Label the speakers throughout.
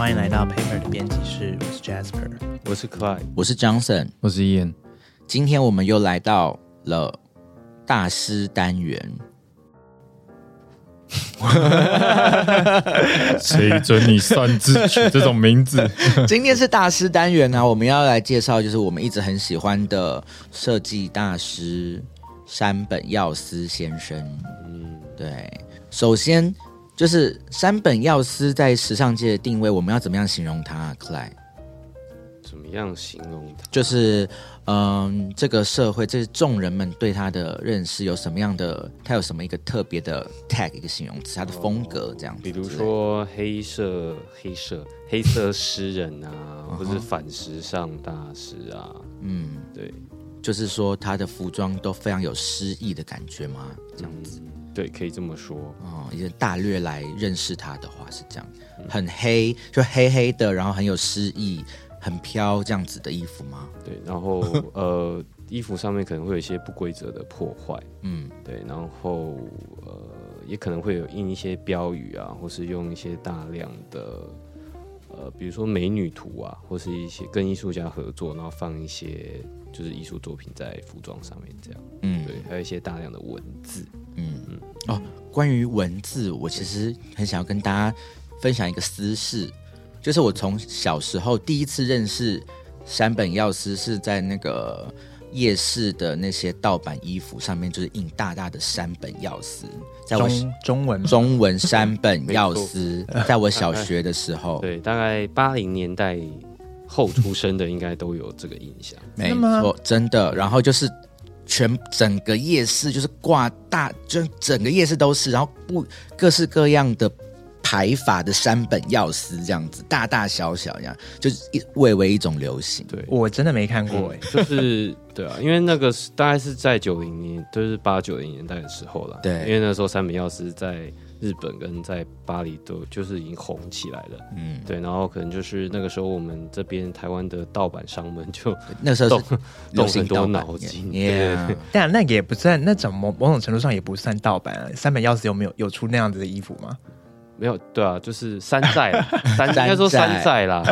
Speaker 1: 欢迎来到 Paper 的编辑室，我是 Jasper。
Speaker 2: 我是 Clyde，
Speaker 3: 我是 Johnson，
Speaker 4: 我是 Ian，
Speaker 3: 今天我们又来到了大师单元。
Speaker 4: 谁准你擅自取这种名字？
Speaker 3: 今天是大师单元呢、我们要来介绍就是我们一直很喜欢的设计大师山本耀司先生。
Speaker 2: 嗯，
Speaker 3: 对，首先就是山本耀司在时尚界的定位，我们要怎么样形容他？Clay，
Speaker 2: 怎么样形容他？
Speaker 3: 就是嗯，这个社会，这众人们对他的认识有什么样的？他有什么一个特别的 tag 一个形容词？他的风格这样子
Speaker 2: 比如说黑色、黑色、黑色诗人啊，或
Speaker 3: 嗯
Speaker 2: 是反时尚大师啊，
Speaker 3: 嗯，
Speaker 2: 对，
Speaker 3: 就是说他的服装都非常有诗意的感觉吗？这样子。
Speaker 2: 嗯，对，可以这么说。
Speaker 3: 哦，一个大略来认识他的话是这样，很黑，就黑黑的，然后很有诗意，很飘这样子的衣服吗？
Speaker 2: 对，然后 呃，衣服上面可能会有一些不规则的破坏，
Speaker 3: 嗯，
Speaker 2: 对，然后呃，也可能会有印一些标语啊，或是用一些大量的呃，比如说美女图啊，或是一些跟艺术家合作，然后放一些就是艺术作品在服装上面这样，
Speaker 3: 嗯。
Speaker 2: 对，还有一些大量的文字，
Speaker 3: 嗯。哦，关于文字，我其实很想要跟大家分享一个私事，就是我从小时候第一次认识山本耀司是在那个夜市的那些盗版衣服上面，就是印大大的山本耀司，在我
Speaker 1: 中中文。
Speaker 3: 中文山本耀司，在我小学的时候，
Speaker 2: 对，大概八零年代后出生的应该都有这个印象，
Speaker 3: 没错，真的。然后就是全整个夜市就是挂大，就整个夜市都是，然后不各式各样的排法的山本耀司这样子，大大小小这样，就是一蔚为一种流行。
Speaker 2: 对，
Speaker 1: 我真的没看过哎、
Speaker 2: 就是对啊，因为那个是大概是在九零年，就是八九零年代的时候了。
Speaker 3: 对
Speaker 2: 因为那时候山本耀司在日本跟在巴黎都就是已经红起来了。
Speaker 3: 嗯，
Speaker 2: 对，然后可能就是那个时候我们这边台湾的盗版商们就
Speaker 3: 那时候是
Speaker 2: 动
Speaker 3: 流行
Speaker 2: 很多脑筋
Speaker 3: Yeah，
Speaker 1: 但那个也不算，那种某某种程度上也不算盗版啊。三本钥匙有没有有出那样子的衣服吗？
Speaker 2: 没有对啊，就是山寨啦，山
Speaker 3: 山
Speaker 2: 应该说山
Speaker 3: 寨
Speaker 2: 寨啦，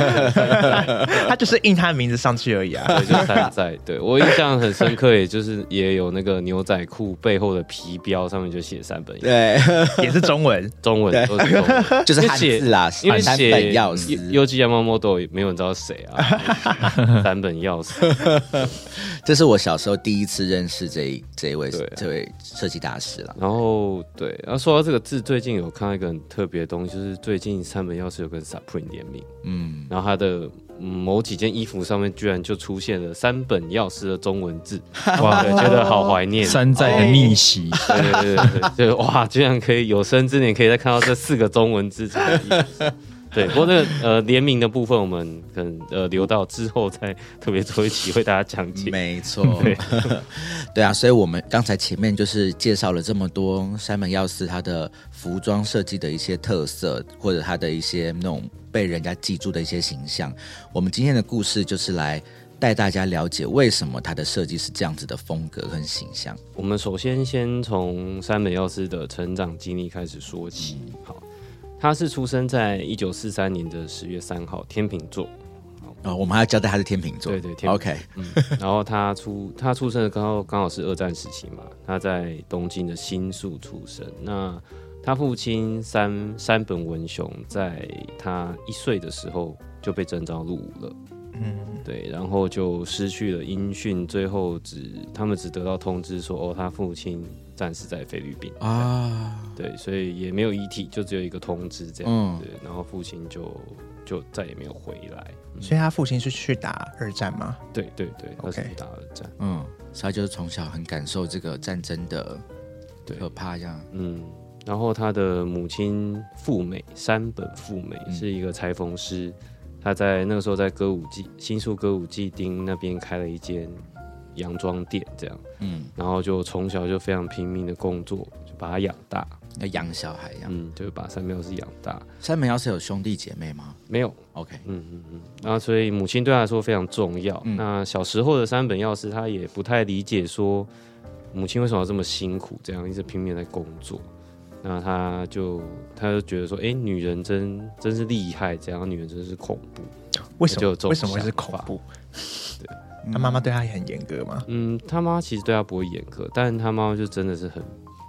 Speaker 1: 他就是印他的名字上去而已啊。
Speaker 2: 对，就是山寨。对我印象很深刻，也就是也有那个牛仔裤背后的皮标上面就写三本，
Speaker 3: 对，
Speaker 1: 也是中文。
Speaker 2: 中文都是中文。
Speaker 3: 就是汉字啦，山
Speaker 2: 因为写
Speaker 3: 本耀司。
Speaker 2: 优吉亚猫猫都没有人知道谁啊，三本钥匙。
Speaker 3: 这是我小时候第一次认识这一这一位这位设计大师了。
Speaker 2: 然后对，然后说到这个字，最近有看到一个很特别的东西，就是最近三本钥匙有跟 Supreme 联名，
Speaker 3: 嗯，
Speaker 2: 然后他的。嗯某几件衣服上面居然就出现了三本钥匙的中文字，哇，对觉得好怀念。
Speaker 4: 山寨的逆袭，
Speaker 2: 对对对对对，就哇，居然可以有生之年可以再看到这四个中文字。对，不过那个呃联名的部分，我们可能呃留到之后再特别做一期为大家讲解。
Speaker 3: 没错
Speaker 2: 对，
Speaker 3: 对啊，所以我们刚才前面就是介绍了这么多山本耀司他的服装设计的一些特色，或者他的一些那种被人家记住的一些形象。我们今天的故事就是来带大家了解为什么他的设计是这样子的风格跟形象。
Speaker 2: 我们首先先从山本耀司的成长经历开始说起。好，他是出生在一九四三年的十月三号，天秤座。
Speaker 3: 哦，我们还要交代他是天秤座，
Speaker 2: 对对天秤
Speaker 3: OK，
Speaker 2: 嗯，然后他出 他出生的刚好刚好是二战时期嘛，他在东京的新宿出生。那他父亲山山本文雄在他一岁的时候就被征召入伍了。
Speaker 1: 嗯，
Speaker 2: 对，然后就失去了音讯，最后只他们只得到通知说，哦，他父亲战死在菲律宾
Speaker 3: 啊，
Speaker 2: 对，所以也没有遗体，就只有一个通知这样，
Speaker 3: 嗯。
Speaker 2: 对，然后父亲就就再也没有回来，嗯。
Speaker 1: 所以他父亲是去打二战吗？
Speaker 2: 对对对，他是
Speaker 1: OK
Speaker 2: 打二战，
Speaker 3: 嗯，所以他就是从小很感受这个战争的
Speaker 2: 对。
Speaker 3: 可怕，这样，
Speaker 2: 嗯，然后他的母亲富美山本富美
Speaker 3: 嗯。
Speaker 2: 是一个裁缝师，他在那个时候在歌舞伎新宿歌舞伎町那边开了一间洋装店，这样，
Speaker 3: 嗯，
Speaker 2: 然后就从小就非常拼命的工作，就把他养大，
Speaker 3: 要养小孩一样。
Speaker 2: 嗯，就是把三苗是养大，
Speaker 3: 三本耀司有兄弟姐妹吗
Speaker 2: 没有
Speaker 3: ，？OK，
Speaker 2: 嗯嗯嗯，然后所以母亲对他来说非常重要。
Speaker 3: 嗯
Speaker 2: 那小时候的三本药师他也不太理解说母亲为什么要这么辛苦，这样一直拼命在工作。那他就他就觉得说，哎、女人真真是厉害，这样女人真是恐怖。
Speaker 1: 为什么为什么会是恐怖？他妈妈对他也很严格吗？
Speaker 2: 嗯，他妈其实对他不会严格，但他妈妈就真的是很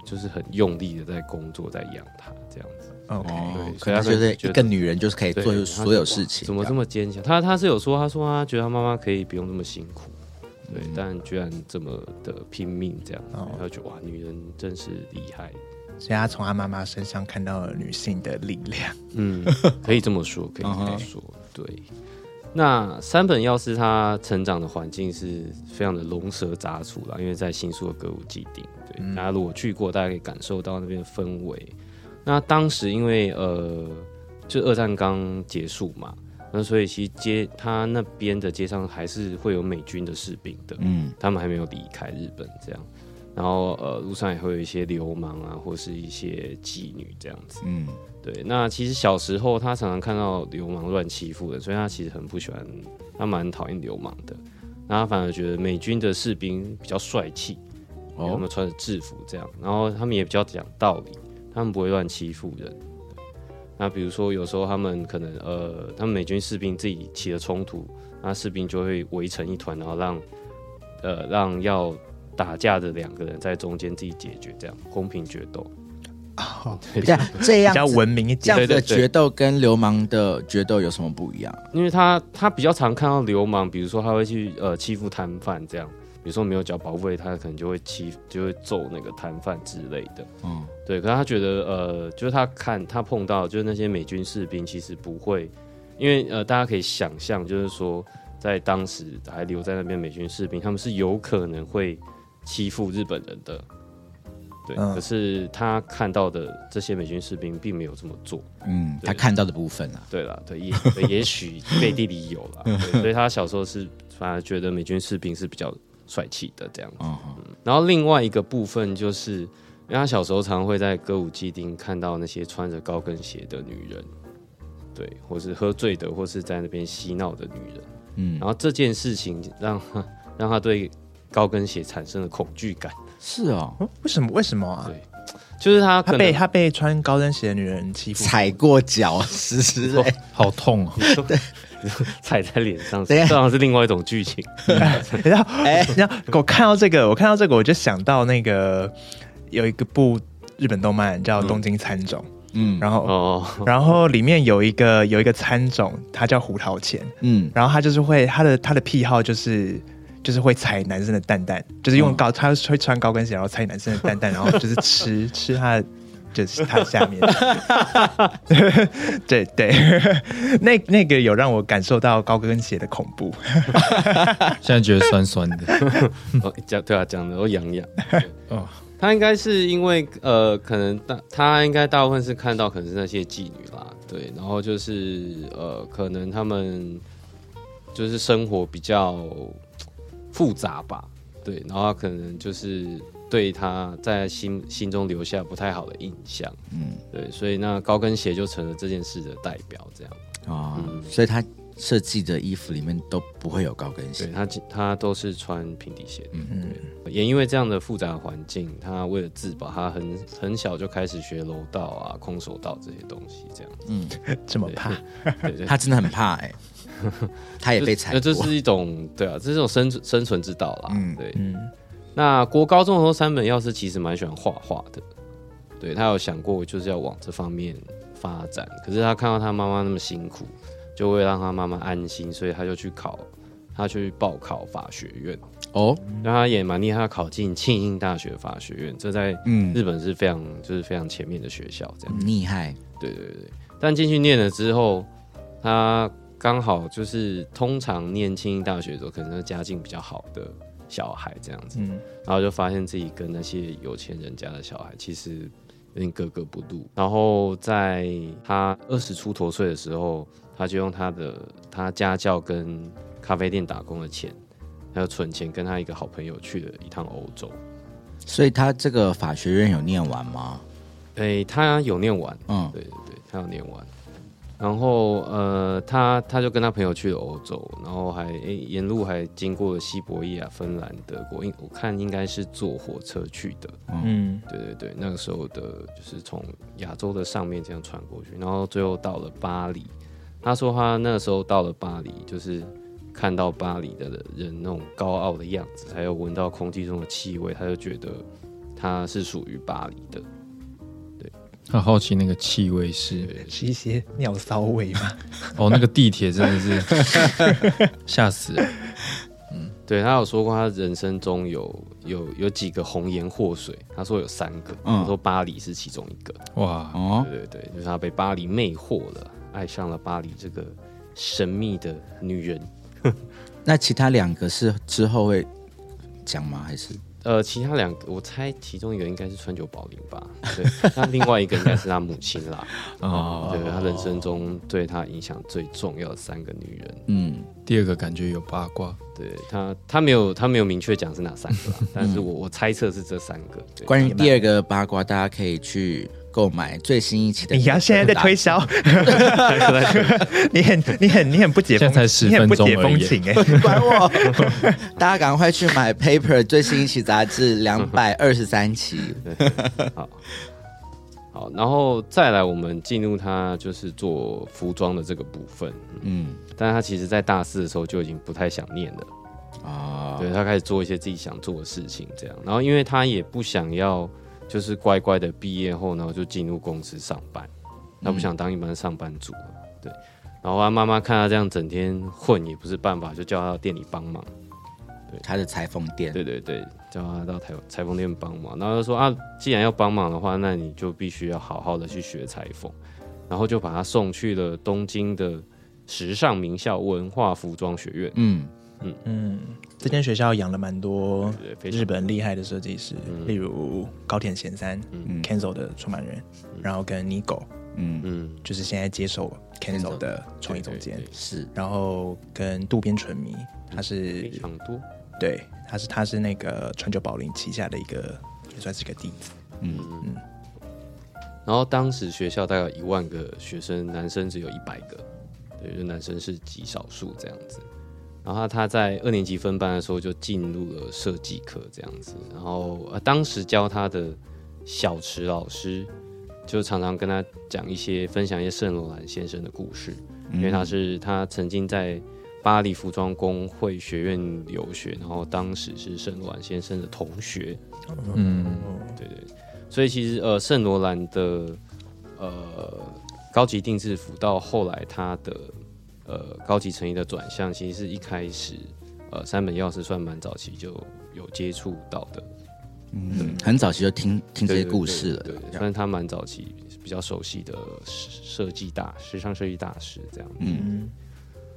Speaker 2: 就是很用力的在工作，在养他这样子。
Speaker 1: OK，
Speaker 3: 哦
Speaker 2: 所以他
Speaker 3: 就是
Speaker 2: 觉得
Speaker 3: 一个女人就是可以做所有事情，
Speaker 2: 怎么这么坚强？他他是有说，他说他觉得他妈妈可以不用那么辛苦，对，但居然这么的拼命这样，
Speaker 1: 然
Speaker 2: 后就觉得哇，女人真是厉害。
Speaker 1: 所以他从他妈妈身上看到了女性的力量。
Speaker 2: 嗯，可以这么说，可以这么说，对。那三本药师他成长的环境是非常的龙蛇杂处啦，因为在新宿的歌舞伎町，对，
Speaker 1: 嗯
Speaker 2: 大家如果去过，大家可以感受到那边的氛围。那当时因为呃，就二战刚结束嘛，那所以其实街他那边的街上还是会有美军的士兵的，
Speaker 3: 嗯
Speaker 2: 他们还没有离开日本这样。然后呃，路上也会有一些流氓啊，或是一些妓女这样子。
Speaker 3: 嗯
Speaker 2: 对，那其实小时候他常常看到流氓乱欺负人，所以他其实很不喜欢，他蛮讨厌流氓的。那他反而觉得美军的士兵比较帅气，他
Speaker 3: 哦
Speaker 2: 们穿着制服这样，然后他们也比较讲道理，他们不会乱欺负人。对那比如说有时候他们可能呃，他们美军士兵自己起了冲突，那士兵就会围成一团，然后让呃让要打架的两个人在中间自己解决，这样公平决斗。
Speaker 1: 哦，
Speaker 2: 对
Speaker 3: 这样这
Speaker 1: 比较
Speaker 3: 样
Speaker 1: 文明一点。
Speaker 3: 这样子的
Speaker 2: 对对对
Speaker 3: 决斗跟流氓的决斗有什么不一样？
Speaker 2: 因为他他比较常看到流氓，比如说他会去呃欺负摊贩这样，比如说没有缴保护费，他可能就会欺就会揍那个摊贩之类的。
Speaker 3: 嗯
Speaker 2: 对，可是他觉得呃，就是他看他碰到就是那些美军士兵其实不会，因为呃大家可以想象，就是说在当时还留在那边美军士兵，他们是有可能会欺负日本人的。对，
Speaker 1: 嗯。
Speaker 2: 可是他看到的这些美军士兵并没有这么做。
Speaker 3: 嗯，他看到的部分啊，
Speaker 2: 对了，对，也 对也许背地里有了，对所以他小时候是反而觉得美军士兵是比较帅气的这样子。
Speaker 3: 嗯
Speaker 2: 然后另外一个部分就是，因为他小时候常会在歌舞伎町看到那些穿着高跟鞋的女人，对，或是喝醉的，或是在那边嬉闹的女人。
Speaker 3: 嗯。
Speaker 2: 然，后这件事情让他让他对高跟鞋产生了恐惧感，
Speaker 3: 是哦，
Speaker 1: 哦为什么？为什么啊？
Speaker 2: 对。就是他可能
Speaker 1: 他被他被穿高跟鞋的女人欺负，
Speaker 3: 踩过脚是
Speaker 4: 好痛哦！
Speaker 2: 你说 踩在脸上，这好像是另外一种剧情。
Speaker 1: 然后
Speaker 3: 哎。
Speaker 1: 然后我看到这个，我看到这个，我就想到那个有一个部日本动漫叫《东京喰种》，
Speaker 3: 嗯。
Speaker 1: 然后
Speaker 2: 哦，
Speaker 1: 然后里面有一个有一个参种，他叫胡桃钳，
Speaker 3: 嗯。
Speaker 1: 然后他就是会他的他的癖好就是就是会踩男生的蛋蛋，就是用高、他会穿高跟鞋，然后踩男生的蛋蛋，然后就是吃吃他的。就是他下面，对 对，那那个有让我感受到高跟鞋的恐怖。
Speaker 4: 现在觉得酸酸的。
Speaker 2: 哦，讲对啊，讲的我痒痒。
Speaker 4: 哦，
Speaker 2: 他应该是因为呃，可能大他应该大部分是看到可能是那些妓女啦，对，然后就是呃，可能他们就是生活比较复杂吧，对，然后可能就是对他在心心中留下不太好的印象，
Speaker 3: 嗯。
Speaker 2: 对，所以那高跟鞋就成了这件事的代表，这样，
Speaker 3: 哦
Speaker 2: 嗯，
Speaker 3: 所以他设计的衣服里面都不会有高跟鞋，
Speaker 2: 对他他都是穿平底鞋嗯。
Speaker 3: 嗯
Speaker 2: 也因为这样的复杂的环境，他为了自保，他很很小就开始学柔道啊、空手道这些东西，这样。
Speaker 3: 嗯，
Speaker 1: 这么怕，
Speaker 2: 对对，
Speaker 3: 他真的很怕哎，他也被踩过，
Speaker 2: 那这是一种对啊，这是一种生存生存之道啦。
Speaker 3: 嗯
Speaker 2: 对。
Speaker 1: 嗯，
Speaker 2: 那国高中的时候，三本耀司其实蛮喜欢画画的，对他有想过就是要往这方面发展，可是他看到他妈妈那么辛苦，就为了让他妈妈安心，所以他就去考，他去报考法学院。
Speaker 3: 哦，
Speaker 2: 那他也蛮厉害，他考进庆应大学法学院，这在
Speaker 3: 嗯，
Speaker 2: 日本是非常就是非常前面的学校，这样。
Speaker 3: 厉害，
Speaker 2: 对对对，但进去念了之后，他刚好就是通常念清英大学的时候，可能是家境比较好的小孩这样子，
Speaker 1: 嗯，
Speaker 2: 然后就发现自己跟那些有钱人家的小孩其实有点格格不入。然后在他二十出头岁的时候，他就用他的他家教跟咖啡店打工的钱，还有存钱，跟他一个好朋友去了一趟欧洲。
Speaker 3: 所以他这个法学院有念完吗？
Speaker 2: 诶，他有念完，
Speaker 3: 嗯，
Speaker 2: 对对对，他有念完。然后呃，他他就跟他朋友去了欧洲，然后还诶沿路还经过了西伯利亚、芬兰、德国，应我看应该是坐火车去的。
Speaker 1: 嗯，
Speaker 2: 对对对，那个时候的就是从亚洲的上面这样穿过去，然后最后到了巴黎。他说他那个时候到了巴黎，就是看到巴黎的人那种高傲的样子，还有闻到空气中的气味，他就觉得他是属于巴黎的。
Speaker 4: 他好奇那个气味是，
Speaker 1: 是一些尿骚味吗。
Speaker 4: 哦，那个地铁真的是 吓死人。
Speaker 2: 对他有说过，他人生中有有有几个红颜祸水，他说有三个，
Speaker 3: 嗯
Speaker 2: 他说巴黎是其中一个。
Speaker 4: 哇，
Speaker 3: 哦，
Speaker 2: 对对对，就是他被巴黎魅惑了，爱上了巴黎这个神秘的女人。
Speaker 3: 那其他两个是之后会讲吗？还是
Speaker 2: 呃，其他两个，我猜其中一个应该是川久保玲吧，对，那另外一个应该是他母亲啦，
Speaker 4: 哦，
Speaker 2: 对他人生中对他影响最重要的三个女人，
Speaker 3: 嗯，
Speaker 4: 第二个感觉有八卦，
Speaker 2: 对他，他没有他没有明确讲是哪三个啦，但是我我猜测是这三个，对。
Speaker 3: 关于第二个八卦，大家可以去购买最新一期的。
Speaker 1: 你要现在在推销，你很你很你很不解风，
Speaker 4: 现在才10
Speaker 1: 你很不解
Speaker 4: 分钟而已
Speaker 1: 风情哎、
Speaker 3: 管我！大家赶快去买《Paper》最新一期杂志两百二十三期。
Speaker 2: 好，然后再来我们进入他就是做服装的这个部分，
Speaker 3: 嗯
Speaker 2: 但是他其实在大四的时候就已经不太想念了。
Speaker 3: 啊，
Speaker 2: 对他开始做一些自己想做的事情，这样。然后因为他也不想要，就是乖乖的毕业后，然后就进入公司上班，他不想当一般上班族了。对。然后他妈妈看他这样整天混也不是办法，就叫他到店里帮忙。
Speaker 3: 对他的裁缝店。
Speaker 2: 对对对，叫他到裁裁缝店帮忙。然后他说啊，既然要帮忙的话，那你就必须要好好的去学裁缝。然后就把他送去了东京的时尚名校文化服装学院。
Speaker 3: 嗯，
Speaker 1: 嗯，这间学校养了蛮多日本厉害的设计师，
Speaker 2: 嗯。
Speaker 1: 例如高田贤三、
Speaker 3: 嗯。
Speaker 1: Kenzo 的创办人，然后跟 Nigo
Speaker 3: 嗯。
Speaker 2: 嗯，
Speaker 1: 就是现在接手
Speaker 3: Kenzo
Speaker 1: Kenzo 的创意总监。
Speaker 3: 是。
Speaker 1: 然后跟渡边淳弥，他是
Speaker 2: 非常多。
Speaker 1: 对，他是他是那个川久保玲旗下的一个也算是个弟子，
Speaker 3: 嗯。嗯。
Speaker 2: 然后当时学校大概有一万个学生，男生只有一百个，对，就男生是极少数这样子。然后他在二年级分班的时候就进入了设计课这样子，然后呃当时教他的小池老师就常常跟他讲一些分享一些圣罗兰先生的故事，因为他是他曾经在巴黎服装工会学院留学，然后当时是圣罗兰先生的同学，
Speaker 4: 嗯，
Speaker 2: 对对，所以其实呃，圣罗兰的呃高级定制服到后来他的呃高级成衣的转向，其实是一开始呃三本药师算蛮早期就有接触到的，
Speaker 3: 嗯，很早期就听听这些故事了。
Speaker 2: 对，算是他蛮早期比较熟悉的时设计大时尚设计大师这样。
Speaker 3: 嗯
Speaker 1: 嗯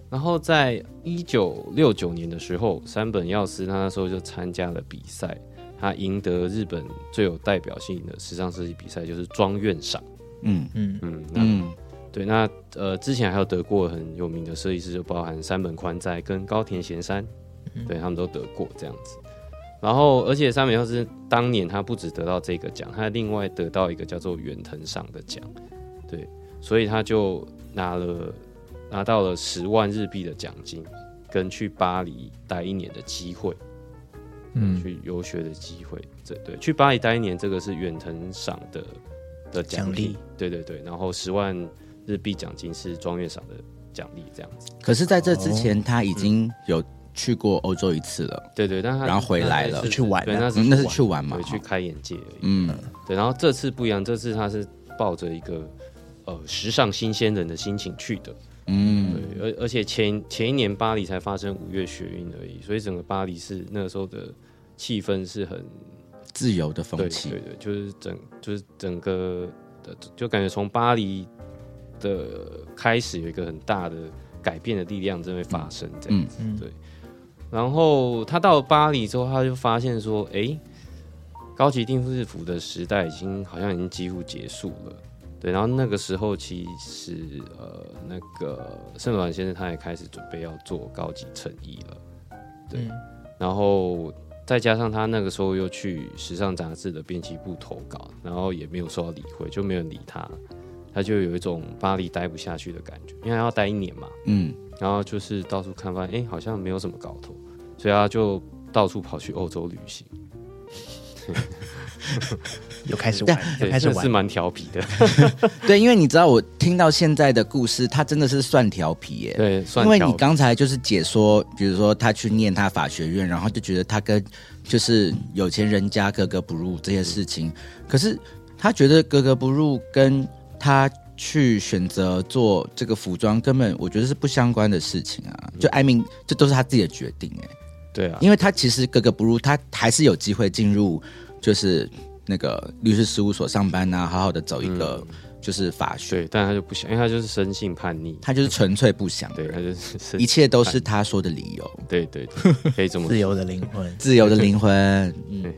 Speaker 2: 然后在一九六九年的时候，山本耀司他那时候就参加了比赛，他赢得日本最有代表性的时尚设计比赛，就是庄院赏。
Speaker 3: 嗯
Speaker 1: 嗯
Speaker 2: 嗯，那
Speaker 3: 嗯
Speaker 2: 对，那呃，之前还有得过很有名的设计师，就包含山本宽在跟高田贤三，对他们都得过这样子。然后，而且山本耀司当年他不止得到这个奖，他另外得到一个叫做远藤赏的奖，对，所以他就拿了拿到了十万日币的奖金，跟去巴黎待一年的机会，
Speaker 4: 嗯
Speaker 2: 去游学的机会。这对，去巴黎待一年，这个是远藤赏的的奖励
Speaker 1: 奖励，
Speaker 2: 对对对。然后十万日币奖金是庄院赏的奖励，这样子。
Speaker 3: 可是在这之前，他已经有去过欧洲一次了。
Speaker 2: 对对，但他
Speaker 3: 然后回来了
Speaker 2: 是
Speaker 1: 去玩
Speaker 2: 对，
Speaker 1: 啊
Speaker 2: 那是
Speaker 3: 嗯那是去玩嘛
Speaker 2: 对，去
Speaker 3: 哈
Speaker 2: 开眼界而已。
Speaker 3: 嗯
Speaker 2: 对，然后这次不一样，这次他是抱着一个呃时尚新鲜人的心情去的。
Speaker 3: 嗯
Speaker 2: 对，而而且前前一年巴黎才发生五月学运而已，所以整个巴黎是那个时候的气氛是很
Speaker 3: 自由的
Speaker 2: 对
Speaker 3: 风气
Speaker 2: 对。对，就是整就是整个的，就感觉从巴黎的开始有一个很大的改变的力量正会发生这样
Speaker 3: 嗯
Speaker 2: 子。
Speaker 1: 嗯
Speaker 2: 对然后他到了巴黎之后，他就发现说，哎，高级定制服的时代已经好像已经几乎结束了。对，然后那个时候其实呃，那个圣罗兰先生他也开始准备要做高级衬衣了。对
Speaker 1: 嗯
Speaker 2: 然后再加上他那个时候又去时尚杂志的编辑部投稿，然后也没有受到理会，就没有人理他。他就有一种巴黎待不下去的感觉，因为他要待一年嘛，
Speaker 3: 嗯，
Speaker 2: 然后就是到处看，发现哎、好像没有什么搞头，所以他就到处跑去欧洲旅行。
Speaker 1: 又开始玩，又
Speaker 2: 对，
Speaker 1: 开始玩。
Speaker 2: 是蛮调皮的，
Speaker 3: 对，因为你知道我听到现在的故事，他真的是算调皮耶。
Speaker 2: 对，算
Speaker 3: 因为你刚才就是解说，比如说他去念他法学院，然后就觉得他跟就是有钱人家格格不入这些事情，可是他觉得格格不入跟他去选择做这个服装，根本我觉得是不相关的事情啊。就艾明，这都是他自己的决定哎，
Speaker 2: 对啊，
Speaker 3: 因为他其实格格不入，他还是有机会进入就是那个律师事务所上班啊，好好的走一个就是法学，
Speaker 2: 对，但他就不想，因为他就是生性叛逆，
Speaker 3: 他就是纯粹不想
Speaker 2: 对，他，就是
Speaker 3: 一切都是他说的理由。
Speaker 2: 对对对，可以这么说。
Speaker 1: 自由的灵魂，
Speaker 3: 自由的灵魂，嗯，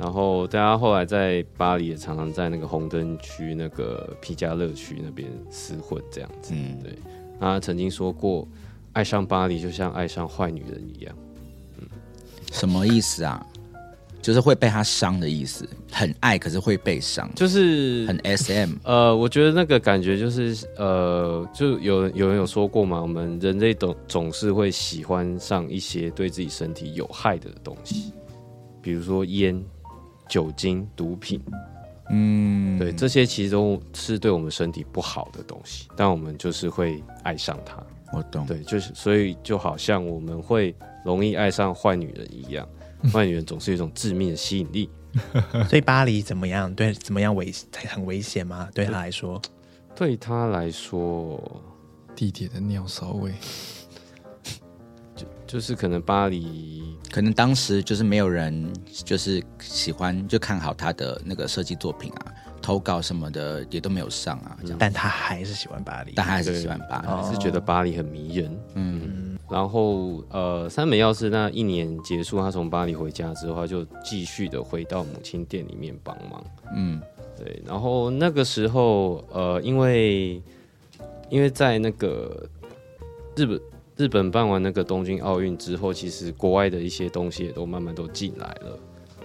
Speaker 2: 然后大家后来在巴黎也常常在那个红灯区、那个皮加勒区那边厮混这样子。
Speaker 3: 嗯
Speaker 2: 对，他曾经说过，爱上巴黎就像爱上坏女人一样。
Speaker 3: 嗯什么意思啊？就是会被他伤的意思，很爱可是会被伤，
Speaker 2: 就是
Speaker 3: 很 S M。
Speaker 2: 呃，我觉得那个感觉就是呃，就有有人有说过嘛，我们人类总总是会喜欢上一些对自己身体有害的东西，比如说烟、酒精、毒品，
Speaker 3: 嗯，
Speaker 2: 对，这些其实都是对我们身体不好的东西，但我们就是会爱上它。
Speaker 3: 我懂。
Speaker 2: 对，就是所以就好像我们会容易爱上坏女人一样，坏女人总是有一种致命的吸引力。
Speaker 1: 所以巴黎怎么样？对，怎么样危很危险吗？对他来说，
Speaker 2: 对他来说，
Speaker 4: 地铁的尿骚味，
Speaker 2: 就是可能巴黎
Speaker 3: 可能当时就是没有人就是喜欢就看好他的那个设计作品啊，投稿什么的也都没有上啊，这样。
Speaker 1: 但他还是喜欢巴黎。
Speaker 3: 但他还是喜欢巴黎。
Speaker 1: 哦
Speaker 2: 是觉得巴黎很迷人。
Speaker 3: 嗯，
Speaker 2: 然后呃，三美要是那一年结束，他从巴黎回家之后，他就继续的回到母亲店里面帮忙。
Speaker 3: 嗯，
Speaker 2: 对，然后那个时候呃，因为因为在那个日本日本办完那个东京奥运之后，其实国外的一些东西也都慢慢都进来了。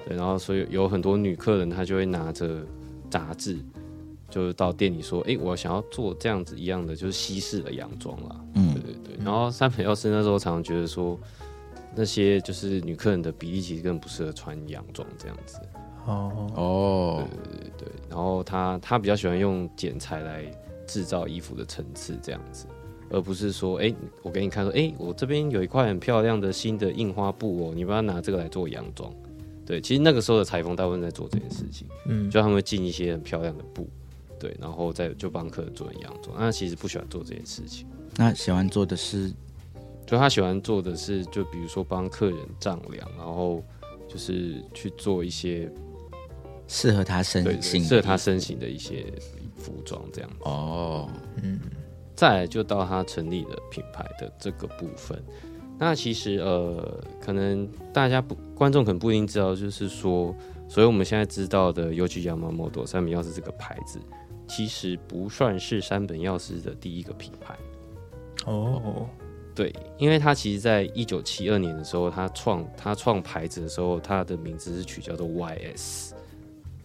Speaker 2: 对，然后所以有很多女客人，她就会拿着杂志，就是到店里说：“哎，我想要做这样子一样的，就是西式的洋装啦。”
Speaker 3: 嗯
Speaker 2: 对对对。然后三本药师那时候常常觉得说，那些就是女客人的比例其实根本不适合穿洋装这样子。
Speaker 1: 哦，
Speaker 3: 哦，
Speaker 2: 对，然后他他比较喜欢用剪裁来制造衣服的层次这样子，而不是说，哎，我给你看说，哎，我这边有一块很漂亮的新的印花布哦，你不要拿这个来做洋装。对，其实那个时候的裁缝大部分在做这件事情，
Speaker 1: 嗯，
Speaker 2: 就他们会进一些很漂亮的布，对，然后再就帮客人做成洋装。那其实不喜欢做这件事情，
Speaker 3: 那喜欢做的是
Speaker 2: 就他喜欢做的是，就比如说帮客人丈量，然后就是去做一些
Speaker 3: 适合他身形
Speaker 2: 适合他身形的一些服装这样子。
Speaker 3: 哦，
Speaker 2: 再来就到他成立了品牌的这个部分。那其实呃，可能大家不观众可能不一定知道，就是说，所以我们现在知道的 Yoji Yamamoto 三本钥匙这个牌子，其实不算是三本耀司的第一个品牌。
Speaker 1: 哦，
Speaker 2: 对，因为他其实在一九七二年的时候，他创他创牌子的时候，他的名字是取叫做 YS。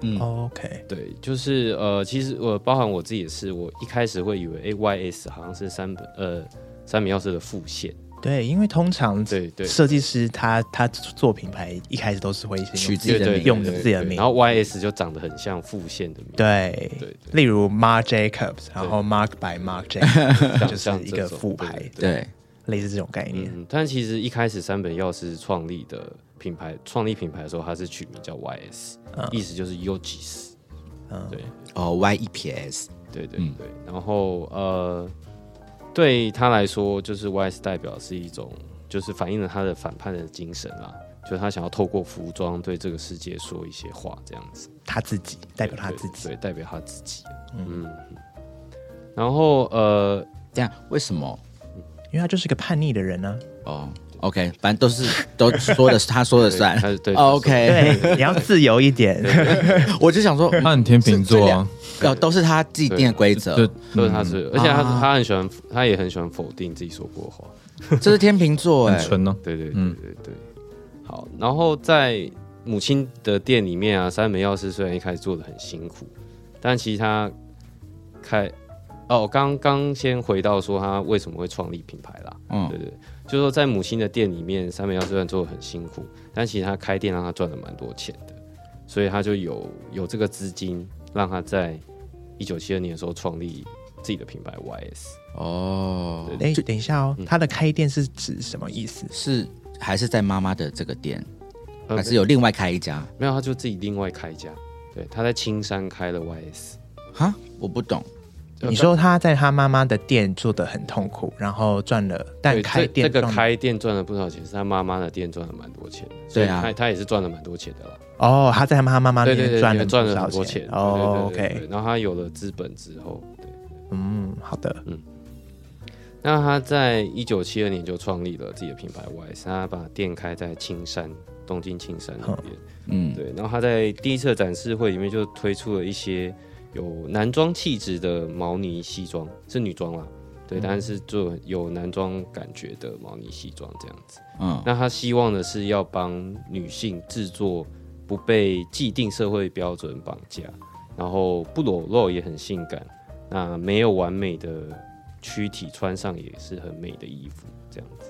Speaker 3: 嗯
Speaker 1: ，OK，
Speaker 2: 对，就是呃，其实我包含我自己也是，我一开始会以为，哎，YS 好像是三本呃三本药师的副线。
Speaker 1: 对，因为通常
Speaker 2: 对对。
Speaker 1: 设计师他他做品牌一开始都是会先
Speaker 3: 取自己的
Speaker 1: 用
Speaker 2: 的
Speaker 1: 自己的名
Speaker 2: 然，后 YS 就长得很像副线的名，
Speaker 1: 对
Speaker 2: 对对。
Speaker 1: 例如 Marc Jacobs，然后 Mark by Mark Jacobs
Speaker 2: 像
Speaker 1: 就是一个副牌，
Speaker 3: 对，
Speaker 1: 类似这种概念。
Speaker 2: 嗯，但其实一开始三本药师创立的品牌创立品牌的时候，它是取名叫 YS，、
Speaker 1: 嗯
Speaker 2: 意思就是 Yogis，
Speaker 1: 嗯
Speaker 2: 对
Speaker 3: 哦，Y E P S，
Speaker 2: 对对
Speaker 3: 嗯
Speaker 2: 对，然后呃，对他来说，就是 YS 代表是一种，就是反映了他的反叛的精神啦，就是他想要透过服装对这个世界说一些话，这样子。
Speaker 1: 他自己代表他自己，
Speaker 2: 对，代表他自己。嗯，然后呃，
Speaker 3: 这样为什么？
Speaker 1: 因为他就是个叛逆的人呢。
Speaker 3: 哦，OK，反正都是都说的是 他说的算
Speaker 2: 对他对
Speaker 3: 哦，OK，
Speaker 1: 对，你要自由一点。
Speaker 3: 我就想说，
Speaker 4: 他很天秤座啊，
Speaker 3: 要都是他自己定的规则，
Speaker 4: 对
Speaker 2: 都是他是，而且他
Speaker 3: 啊
Speaker 2: 他很喜欢，他也很喜欢否定自己说过的话。
Speaker 3: 这是天秤座哎，
Speaker 4: 很纯哦。
Speaker 2: 对对对
Speaker 4: 嗯
Speaker 2: 对对。好，然后在母亲的店里面啊，三门药师虽然一开始做的很辛苦，但其实他开哦，刚刚先回到说他为什么会创立品牌啦，
Speaker 3: 嗯
Speaker 2: 对对，就是说在母亲的店里面，三美药虽然做的很辛苦，但其实他开店让他赚了蛮多钱的，所以他就有有这个资金，让他在一九七二年的时候创立自己的品牌 YS。
Speaker 3: 哦，
Speaker 1: 哎，等一下哦
Speaker 2: 嗯，
Speaker 1: 他的开店是指什么意思？
Speaker 3: 是还是在妈妈的这个店，
Speaker 2: 呃
Speaker 3: 还是有另外开一家？
Speaker 2: 没有，他就自己另外开一家，对，他在青山开了 YS。
Speaker 3: 哈，我不懂。
Speaker 1: 你说他在他妈妈的店做的很痛苦，然后赚了，但
Speaker 2: 对
Speaker 1: 开
Speaker 2: 这这个开店赚了不少钱，是他妈妈的店赚了蛮多钱
Speaker 3: 对啊
Speaker 2: 他他也是赚了蛮多钱的啦。
Speaker 1: 哦，他在他妈妈那边赚了
Speaker 2: 赚了很多钱。
Speaker 1: 哦，OK，
Speaker 2: 然后他有了资本之后，对，
Speaker 1: 嗯，好的，嗯
Speaker 2: 那他在一九七二年就创立了自己的品牌 YS，他把店开在青山，东京青山那边。
Speaker 3: 嗯，
Speaker 2: 对，然后他在第一次的展示会里面就推出了一些有男装气质的毛呢西装，是女装啦，对，但是做有男装感觉的毛呢西装这样子。
Speaker 3: 嗯，
Speaker 2: 那他希望的是要帮女性制作不被既定社会标准绑架，然后不裸露也很性感，那没有完美的躯体穿上也是很美的衣服，这样子。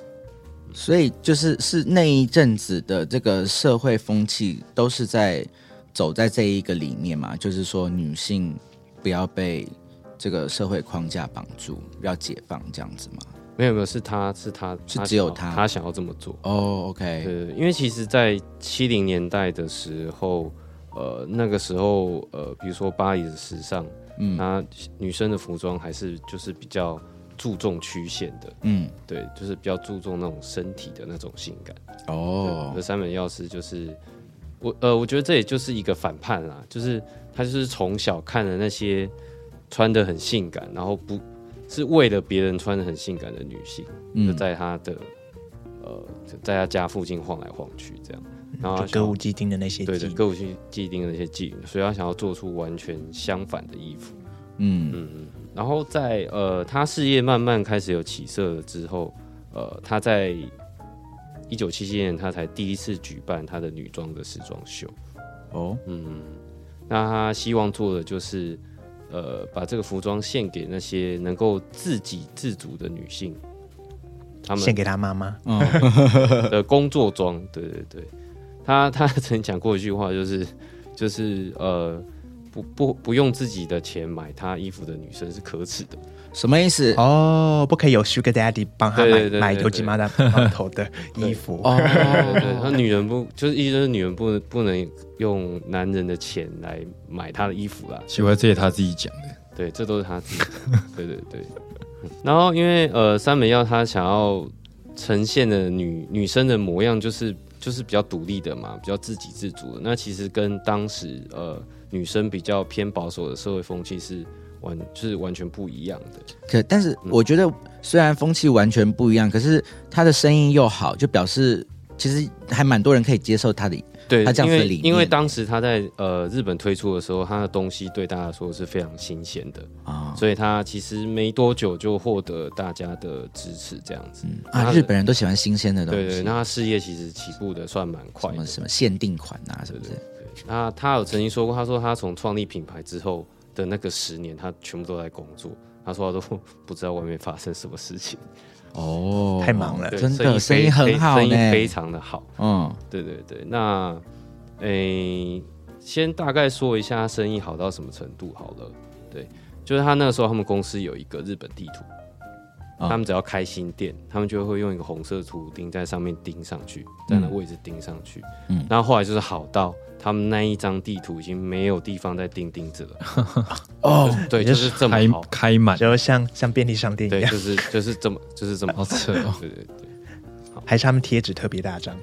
Speaker 3: 所以就是是那一阵子的这个社会风气都是在走在这一个里面嘛，就是说女性不要被这个社会框架绑住，要解放这样子嘛。
Speaker 2: 没有没有，是他是他
Speaker 3: 是
Speaker 2: 他想要
Speaker 3: 只有他
Speaker 2: 他想要这么做。
Speaker 3: 哦，OK，
Speaker 2: 对，因为其实，在七零年代的时候，呃，那个时候，呃，比如说巴黎的时尚，
Speaker 3: 嗯
Speaker 2: 那女生的服装还是就是比较注重曲线的，
Speaker 3: 嗯，
Speaker 2: 对，就是比较注重那种身体的那种性感。
Speaker 3: 哦
Speaker 2: 那，三本钥匙就是我呃，我觉得这也就是一个反叛啦，就是他就是从小看了那些穿的很性感，然后不是为了别人穿的很性感的女性，就
Speaker 3: 嗯，
Speaker 2: 在他的呃，就在他家附近晃来晃去这样，然后
Speaker 1: 歌舞伎町的那些
Speaker 2: 对对歌舞伎既定的那些妓女，所以他想要做出完全相反的衣服。
Speaker 3: 嗯
Speaker 2: 嗯，嗯，然后在呃，他事业慢慢开始有起色了之后，呃，他在一九七七年，他才第一次举办他的女装的时装秀。
Speaker 3: 哦，
Speaker 2: 嗯，那他希望做的就是，呃，把这个服装献给那些能够自给自足的女性，他们
Speaker 1: 献给他妈妈。
Speaker 3: 嗯，
Speaker 2: 的工作装。对对对，他他曾讲过一句话，就是就是呃。不不不用自己的钱买他衣服的女生是可耻的。
Speaker 3: 什么意思？
Speaker 1: 哦，不可以有 Sugar Daddy 帮他买买油吉妈的 猫头的衣服。
Speaker 3: 哦，
Speaker 2: 对对，他女人不就是意思就是女人不能不能用男人的钱来买她的衣服啦。
Speaker 4: 奇怪，这也他自己讲的。
Speaker 2: 对，这都是他自己的。对对对。然后因为呃，三美耀她想要呈现的女女生的模样，就是就是比较独立的嘛，比较自给自足的。那其实跟当时呃女生比较偏保守的社会风气是完就是完全不一样的。
Speaker 3: 可但是我觉得虽然风气完全不一样，可是他的声音又好，就表示其实还蛮多人可以接受他的。
Speaker 2: 对，
Speaker 3: 他这样子
Speaker 2: 因为
Speaker 3: 的理念
Speaker 2: 因为当时他在呃日本推出的时候，他的东西对大家说是非常新鲜的，
Speaker 3: 啊
Speaker 2: 所以他其实没多久就获得大家的支持，这样子。
Speaker 3: 啊，日本人都喜欢新鲜的东西，
Speaker 2: 对对，那他事业其实起步的算蛮快的。
Speaker 3: 什么什么限定款啊，是不是？
Speaker 2: 那他有曾经说过，他说他从创立品牌之后的那个十年，他全部都在工作。他说他都不知道外面发生什么事情，
Speaker 3: 哦，
Speaker 1: 太忙了
Speaker 3: 真的
Speaker 2: 生意
Speaker 3: 很好
Speaker 2: 生意非常的好。
Speaker 3: 嗯
Speaker 2: 对对对，那诶、先大概说一下生意好到什么程度好了。对，就是他那个时候他们公司有一个日本地图，
Speaker 3: 啊
Speaker 2: 他们只要开新店，他们就会用一个红色图钉在上面钉上去，在那位置钉上去。
Speaker 3: 嗯
Speaker 2: 嗯，然后后来就是好到他们那一张地图已经没有地方再钉钉子了。
Speaker 3: 哦，
Speaker 2: 对，就是这么
Speaker 4: 开
Speaker 2: 好。
Speaker 4: 开满，
Speaker 1: 就像像便利商店一
Speaker 2: 对，
Speaker 1: 样，
Speaker 2: 就是就是这么就是这么
Speaker 4: 好扯哦。
Speaker 2: 对对对，
Speaker 1: 还是他们贴纸特别大张。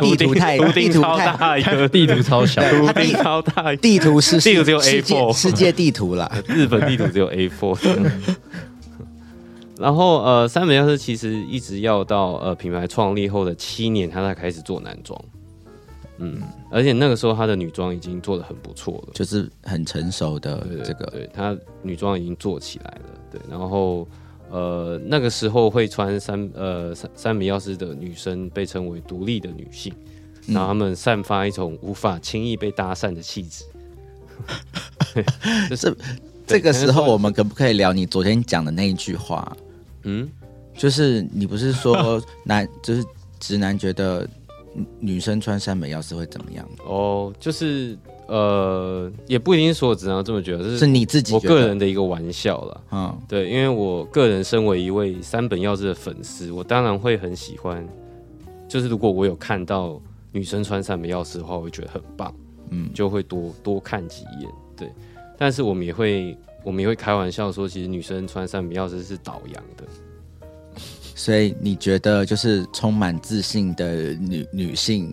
Speaker 3: 地图太
Speaker 2: 图
Speaker 3: 地图
Speaker 2: 超
Speaker 3: 太
Speaker 2: 大一个，
Speaker 4: 地图超小，
Speaker 2: 图钉超大，
Speaker 3: 地图是
Speaker 2: 地图只有
Speaker 3: 世界
Speaker 2: A4
Speaker 3: 世界地图啦。
Speaker 2: 日本地图只有 A4。然后呃，三本药师其实一直要到呃品牌创立后的七年，他才开始做男装。嗯，而且那个时候他的女装已经做的很不错了。
Speaker 3: 就是很成熟的这个，
Speaker 2: 对，她女装已经做起来了。对，然后呃那个时候会穿三呃三三米钥匙的女生被称为独立的女性，然后她们散发一种无法轻易被搭讪的气质。就是
Speaker 3: 这个时候我们可不可以聊你昨天讲的那一句话？
Speaker 2: 嗯，
Speaker 3: 就是你不是说男，就是直男觉得女女生穿三本钥匙会怎么样？
Speaker 2: 哦，就是呃，也不一定是所有直男这么觉得，这
Speaker 3: 是你自己
Speaker 2: 我个人的一个玩笑啦。
Speaker 3: 嗯，
Speaker 2: 对，因为我个人身为一位三本钥匙的粉丝，我当然会很喜欢。就是如果我有看到女生穿三本钥匙的话，我会觉得很棒，
Speaker 3: 嗯
Speaker 2: 就会多多看几眼。对，但是我们也会，我们也会开玩笑说，其实女生穿三本钥匙是倒洋的。
Speaker 3: 所以你觉得就是充满自信的女女性，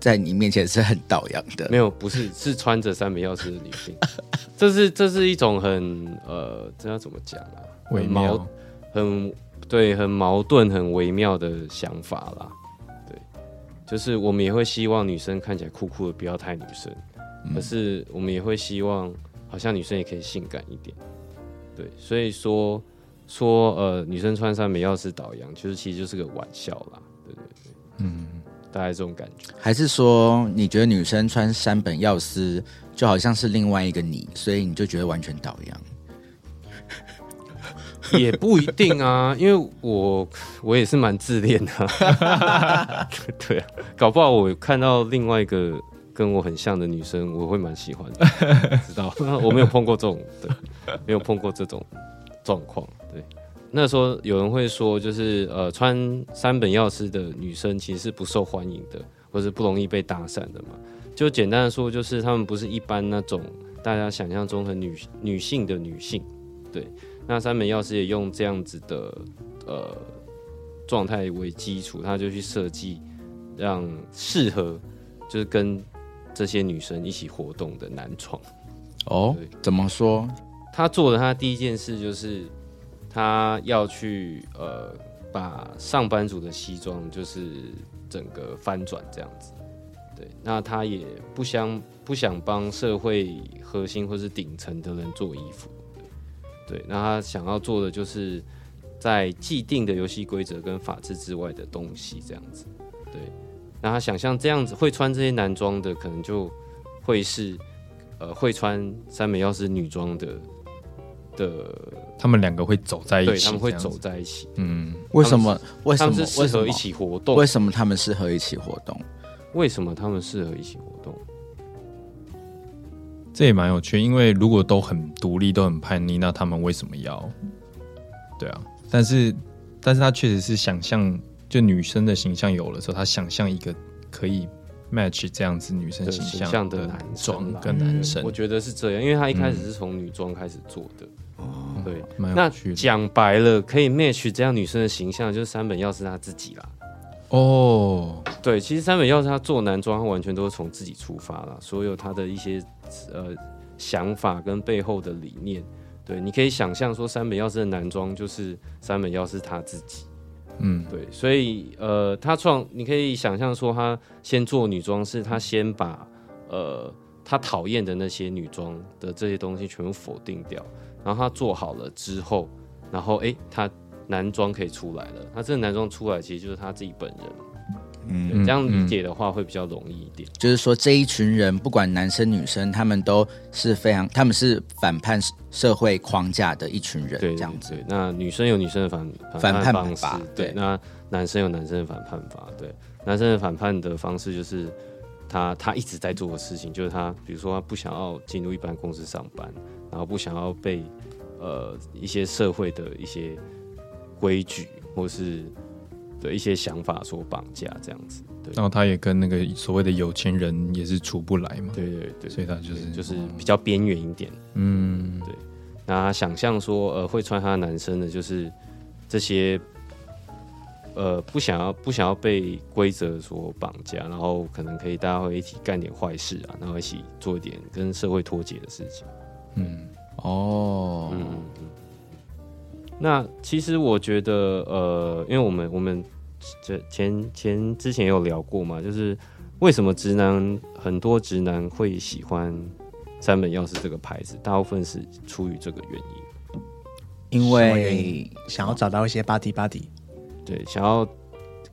Speaker 3: 在你面前是很倒洋的
Speaker 2: 没？有，不是，是穿着三本耀司的女性。这是这是一种很呃，这要怎么讲啊？
Speaker 4: 微
Speaker 2: 很矛
Speaker 4: 妙，
Speaker 2: 很对，很矛盾、很微妙的想法啦。对，就是我们也会希望女生看起来酷酷的，不要太女生。可是我们也会希望，好像女生也可以性感一点。对，所以说说呃，女生穿三本耀司倒洋，就是其实就是个玩笑啦。对对对，
Speaker 4: 嗯，
Speaker 2: 大概这种感觉。
Speaker 3: 还是说你觉得女生穿山本耀司就好像是另外一个你，所以你就觉得完全倒洋？
Speaker 2: 也不一定啊，因为我我也是蛮自恋的，对啊，搞不好我看到另外一个跟我很像的女生，我会蛮喜欢的，知道？我没有碰过这种，对，没有碰过这种状况，对。那时候有人会说，就是呃，穿三本药师的女生其实是不受欢迎的，或是不容易被搭讪的嘛。就简单的说，就是她们不是一般那种大家想象中很女女性的女性，对。那三本药师也用这样子的呃状态为基础，他就去设计让适合就是跟这些女生一起活动的男床。
Speaker 3: 哦，怎么说？
Speaker 2: 他做的他第一件事就是他要去呃把上班族的西装就是整个翻转这样子。对，那他也不想不想帮社会核心或是顶层的人做衣服。对，那他想要做的就是在既定的游戏规则跟法制之外的东西，这样子。对，那他想象这样子会穿这些男装的，可能就会是呃会穿三美耀司女装的的，
Speaker 4: 他们两个会走在一起，
Speaker 2: 对，他们会走在一起，
Speaker 4: 嗯，
Speaker 3: 为什么？为什么？
Speaker 2: 他们是
Speaker 3: 为什么
Speaker 2: 适合一？起活动。
Speaker 3: 为什么他们适合一起活动？
Speaker 2: 为什么他们适合一起活动？
Speaker 4: 这也蛮有趣，因为如果都很独立、都很叛逆，那他们为什么要？对啊，但是，但是他确实是想象，就女生的形象有了之后，他想象一个可以 match 这样子女生
Speaker 2: 的
Speaker 4: 形
Speaker 2: 形象的
Speaker 4: 的
Speaker 2: 男
Speaker 4: 装跟男生
Speaker 2: 我，觉得是这样，因为他一开始是从女装开始做的。哦对，那。讲白了，可以 match 这样女生的形象，就是三本耀司他自己啦。
Speaker 4: 哦，
Speaker 2: 对，其实三本耀司他做男装，他完全都是从自己出发啦，所有他的一些呃想法跟背后的理念。对，你可以想象说，三本耀司的男装就是三本耀司他自己。
Speaker 4: 嗯，
Speaker 2: 对，所以呃，他创，你可以想象说，他先做女装，是他先把呃他讨厌的那些女装的这些东西全部否定掉，然后他做好了之后，然后诶，他男装可以出来了。他这个男装出来，其实就是他自己本人。
Speaker 3: 嗯，
Speaker 2: 这样理解的话会比较容易一点。
Speaker 3: 就是说这一群人，不管男生女生，他们都是非常，他们是反叛社会框架的一群人，
Speaker 2: 对，
Speaker 3: 这样子。
Speaker 2: 对，那女生有女生的反
Speaker 3: 反叛
Speaker 2: 叛方式
Speaker 3: 法，
Speaker 2: 对，
Speaker 3: 对
Speaker 2: 那男生有男生的反叛法，对，男生的反叛的方式就是他他一直在做的事情，就是他比如说他不想要进入一般公司上班，然后不想要被呃一些社会的一些规矩或是的一些想法所绑架，这样子，对，
Speaker 4: 然后他也跟那个所谓的有钱人也是处不来嘛，
Speaker 2: 对对对，
Speaker 4: 所以他就是
Speaker 2: 就是比较边缘一点。
Speaker 4: 嗯，对。
Speaker 2: 那他想象说，呃，会穿他的男生的，就是这些，呃，不想要不想要被规则所绑架，然后可能可以大家会一起干点坏事啊，然后一起做一点跟社会脱节的事情。
Speaker 4: 嗯，
Speaker 3: 哦，
Speaker 2: 嗯嗯嗯。那其实我觉得，呃，因为我们我们这前前之前也有聊过嘛，就是为什么直男很多直男会喜欢三本钥匙这个牌子，大部分是出于这个原因。
Speaker 3: 因为
Speaker 1: 想要找到一些 body body，
Speaker 2: 对，想要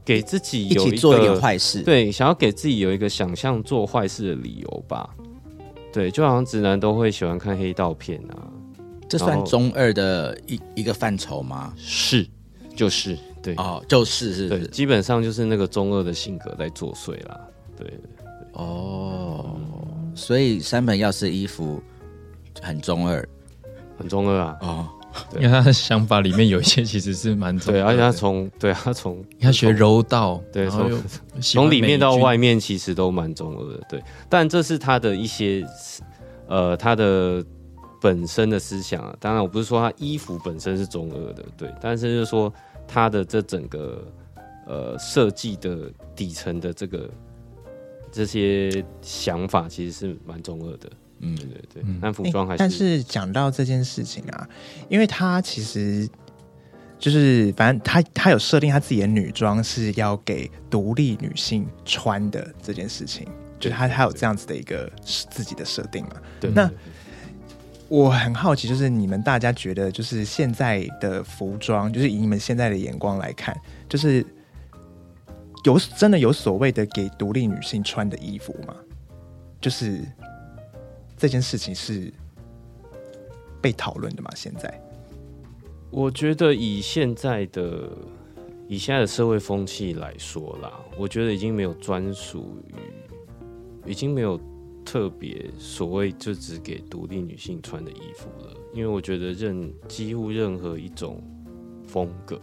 Speaker 2: 给自己
Speaker 3: 一
Speaker 2: 有
Speaker 3: 起做一点
Speaker 2: 个
Speaker 3: 坏事，，
Speaker 2: 对，想要给自己有一个想象做坏事的理由吧。对，就好像直男都会喜欢看黑道片啊，
Speaker 3: 这算中二的一一个范畴吗？
Speaker 2: 是就是对、
Speaker 3: 哦，就是是
Speaker 2: 对，基本上就是那个中二的性格在作祟啦。对，
Speaker 3: 哦，所以山本耀司衣服很中二
Speaker 2: 很中二啊。
Speaker 3: 哦，
Speaker 2: 对
Speaker 4: 因为他的想法里面有一些其实是蛮重
Speaker 2: 对，而且他从对啊他从
Speaker 4: 他学柔道，
Speaker 2: 对从从里面到外面其实都蛮中二的，对。但这是他的一些呃他的本身的思想啊。当然，我不是说他衣服本身是中二的，对，但是就是说他的这整个呃设计的底层的这个这些想法其实是蛮中二的，
Speaker 3: 嗯
Speaker 2: 对对对。
Speaker 4: 嗯
Speaker 2: 但服
Speaker 1: 诶
Speaker 2: 装还是
Speaker 1: 但是讲到这件事情啊，因为他其实就是反正他他有设定他自己的女装是要给独立女性穿的这件事情，就是他他有这样子的一个自己的设定嘛。
Speaker 2: 对
Speaker 1: 那
Speaker 2: 对对
Speaker 1: 我很好奇，就是你们大家觉得，就是现在的服装，就是以你们现在的眼光来看，就是有真的有所谓的给独立女性穿的衣服吗？就是这件事情是被讨论的吗？现在
Speaker 2: 我觉得以现在的以现在的社会风气来说啦，我觉得已经没有专属于，已经没有特别所谓就只给独立女性穿的衣服了，因为我觉得任几乎任何一种风格，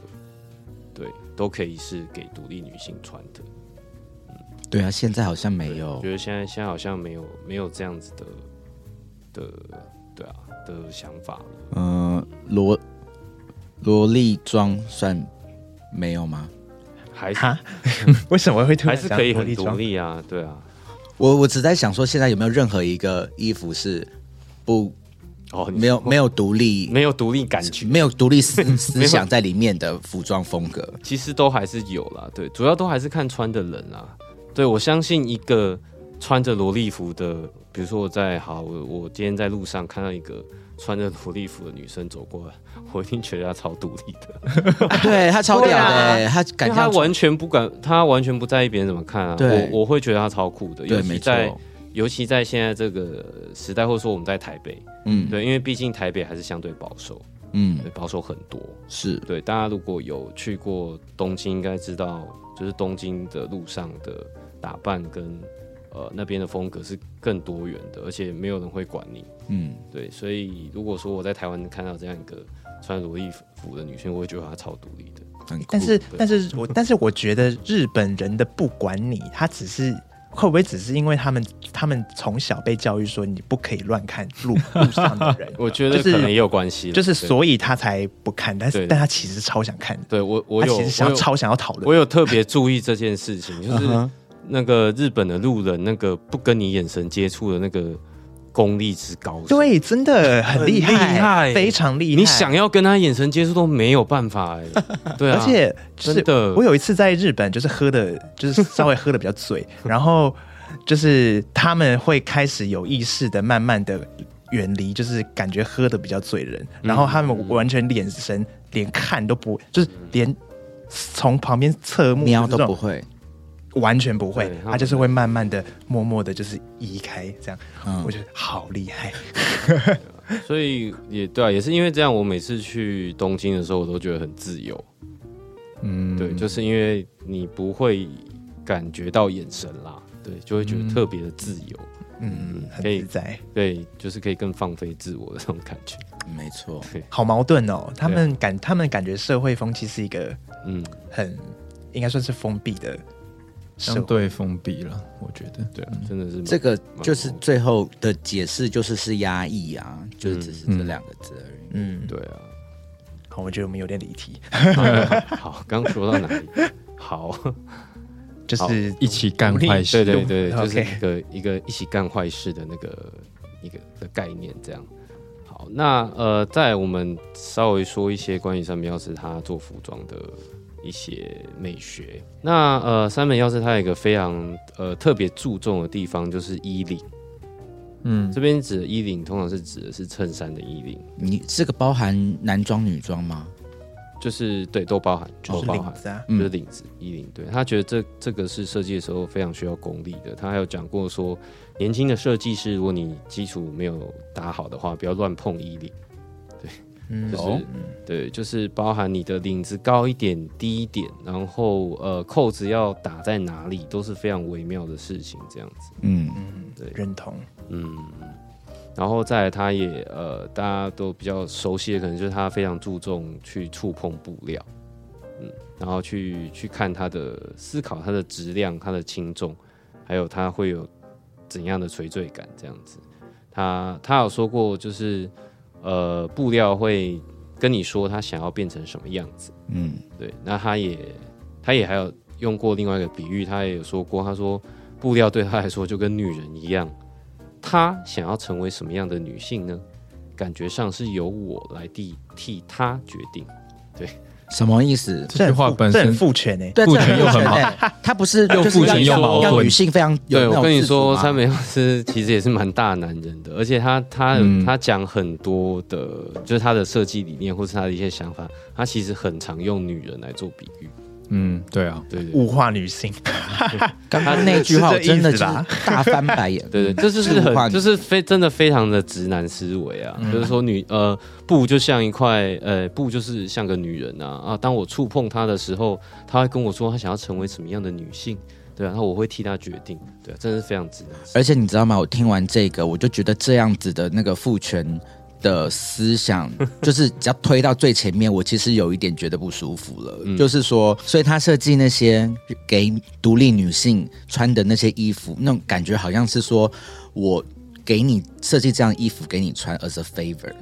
Speaker 2: 对，都可以是给独立女性穿的。
Speaker 3: 对啊，现在好像没有
Speaker 2: 我觉得现在现在好像没有没有这样子的的对啊的想法了。
Speaker 3: 嗯，萝萝莉装算没有吗？
Speaker 2: 还
Speaker 1: 为什么会突然
Speaker 2: 还是可以很独？立啊，对啊。
Speaker 3: 我我只在想说，现在有没有任何一个衣服是不
Speaker 2: 哦，
Speaker 3: 没有没有独立
Speaker 2: 没有独立感觉，
Speaker 3: 没有独立思 思想在里面的服装风格？
Speaker 2: 其实都还是有啦。对，主要都还是看穿的人啦。对我相信一个穿着萝莉服的，比如说我在好，我我今天在路上看到一个穿着萝莉服的女生走过来，我一定觉得她超独立的，
Speaker 3: 啊 对她超屌的、
Speaker 2: 她
Speaker 3: 敢这样穿。
Speaker 2: 完全不敢，她完全不在意别人怎么看啊。
Speaker 3: 对。
Speaker 2: 我我会觉得她超酷的，尤其在，尤其在现在这个时代，或者说我们在台北，
Speaker 3: 嗯。
Speaker 2: 对，因为毕竟台北还是相对保守，
Speaker 3: 嗯。
Speaker 2: 对，保守很多。
Speaker 3: 是。
Speaker 2: 对，大家如果有去过东京，应该知道，就是东京的路上的打扮跟呃那边的风格是更多元的，而且没有人会管你。
Speaker 3: 嗯。
Speaker 2: 对，所以如果说我在台湾看到这样一个穿萝莉服的女性，我会觉得她超独立的。
Speaker 1: 但是但是我但是我觉得日本人的不管你，他只是会不会只是因为他们他们从小被教育说你不可以乱看路 路上的人，
Speaker 2: 我觉得
Speaker 1: 是
Speaker 2: 可能也有关系啦，
Speaker 1: 就是所以他才不看，但是但他其实超想看，
Speaker 2: 对我我有
Speaker 1: 其实超想要讨论。我。
Speaker 2: 有特别注意这件事情，就是那个日本的路人那个不跟你眼神接触的那个功力之高，
Speaker 1: 对，真的很厉害，
Speaker 2: 厉害。
Speaker 1: 非常厉害。
Speaker 2: 你想要跟他眼神接触都没有办法哎、对啊，
Speaker 1: 而且就是
Speaker 2: 真的。
Speaker 1: 我有一次在日本，就是喝的，就是稍微喝的比较醉，然后就是他们会开始有意识的，慢慢的远离，就是感觉喝的比较醉人，
Speaker 2: 嗯。
Speaker 1: 然后他们完全眼神连看都不，就是连从旁边侧目
Speaker 3: 瞄都不会，
Speaker 1: 完全不会，
Speaker 2: 他
Speaker 1: 就是会慢慢的、默默的，就是移开这样。
Speaker 3: 嗯
Speaker 1: 我觉得好厉害，
Speaker 2: 所以也对啊，也是因为这样，我每次去东京的时候，我都觉得很自由。
Speaker 4: 嗯，
Speaker 2: 对，就是因为你不会感觉到眼神啦，对，就会觉得特别的自由。
Speaker 1: 嗯，很
Speaker 2: 可以
Speaker 1: 自在，
Speaker 2: 对，就是可以更放飞自我的那种感觉。
Speaker 3: 没错，
Speaker 1: 好矛盾哦。他们感他们感觉社会风气是一个
Speaker 2: 嗯，
Speaker 1: 很应该算是封闭的。
Speaker 4: 相对封闭了，我觉得。
Speaker 2: 对啊，真的是
Speaker 3: 这个就是最后的解释，就是是压抑啊，就是只是这两个字而已。
Speaker 1: 嗯，
Speaker 2: 对啊。
Speaker 1: 好，我觉得我们有点离题，
Speaker 2: 好，刚刚说到哪里？好，
Speaker 1: 就是
Speaker 4: 一起干坏事，
Speaker 2: 对对对，就是一个一个一起干坏事的那个一个的概念，这样。好，那呃，在我们稍微说一些关于山本耀司他做服装的一些美学。那呃，三本药师他有一个非常呃特别注重的地方，就是衣领。
Speaker 4: 嗯，
Speaker 2: 这边指的衣领，通常是指的是衬衫的衣领，
Speaker 3: 你这个包含男装女装吗？
Speaker 2: 就是对都包含，
Speaker 1: 就是
Speaker 2: 都包含。
Speaker 1: 领子啊，
Speaker 3: 嗯
Speaker 2: 就是领子衣领，对他觉得这这个是设计的时候非常需要功力的。他还有讲过说，年轻的设计师，如果你基础没有打好的话，不要乱碰衣领。
Speaker 1: 嗯
Speaker 2: 就是、
Speaker 3: 哦
Speaker 2: 对，就是包含你的领子高一点、低一点，然后呃扣子要打在哪里，都是非常微妙的事情，这样子。
Speaker 3: 嗯嗯，
Speaker 2: 对
Speaker 1: 认同。
Speaker 2: 嗯，然后再来，他也呃，大家都比较熟悉的，可能就是他非常注重去触碰布料，嗯，然后去去看他的思考它的质量、它的轻重，还有他会有怎样的垂坠感，这样子。他他有说过，就是呃，布料会跟你说他想要变成什么样子，
Speaker 3: 嗯，
Speaker 2: 对，那他也他也还有用过另外一个比喻，他也有说过，他说布料对他来说就跟女人一样，他想要成为什么样的女性呢？感觉上是由我来替替他决定。
Speaker 3: 什么意思？
Speaker 4: 这句话本身
Speaker 1: 父权诶，
Speaker 3: 对，
Speaker 4: 父权又很
Speaker 3: 矛盾。他不是
Speaker 4: 又父权
Speaker 2: 又矛
Speaker 4: 盾
Speaker 3: 女性非常有
Speaker 2: 对我跟你说，
Speaker 3: 自主嘛
Speaker 2: 山本耀司其实也是蛮大男人的，而且他他、
Speaker 4: 嗯
Speaker 2: 他讲很多的，就是他的设计理念或是他的一些想法，他其实很常用女人来做比喻。
Speaker 4: 嗯，对啊，
Speaker 2: 对对
Speaker 1: 物化女性，
Speaker 3: 刚刚那句话，我真的大翻白眼。
Speaker 2: 对对，这就是很就是非真的非常的直男思维啊，
Speaker 1: 嗯
Speaker 2: 就是说女呃布就像一块呃布就是像个女人啊啊，当我触碰她的时候，她会跟我说她想要成为什么样的女性，对啊，然后我会替她决定，对啊，真的是非常直男。
Speaker 3: 而且你知道吗？我听完这个，我就觉得这样子的那个父权的思想，就是只要推到最前面，我其实有一点觉得不舒服了。
Speaker 2: 嗯
Speaker 3: 就是说，所以他设计那些给独立女性穿的那些衣服，那种感觉好像是说我给你设计这样衣服给你穿，as a favor。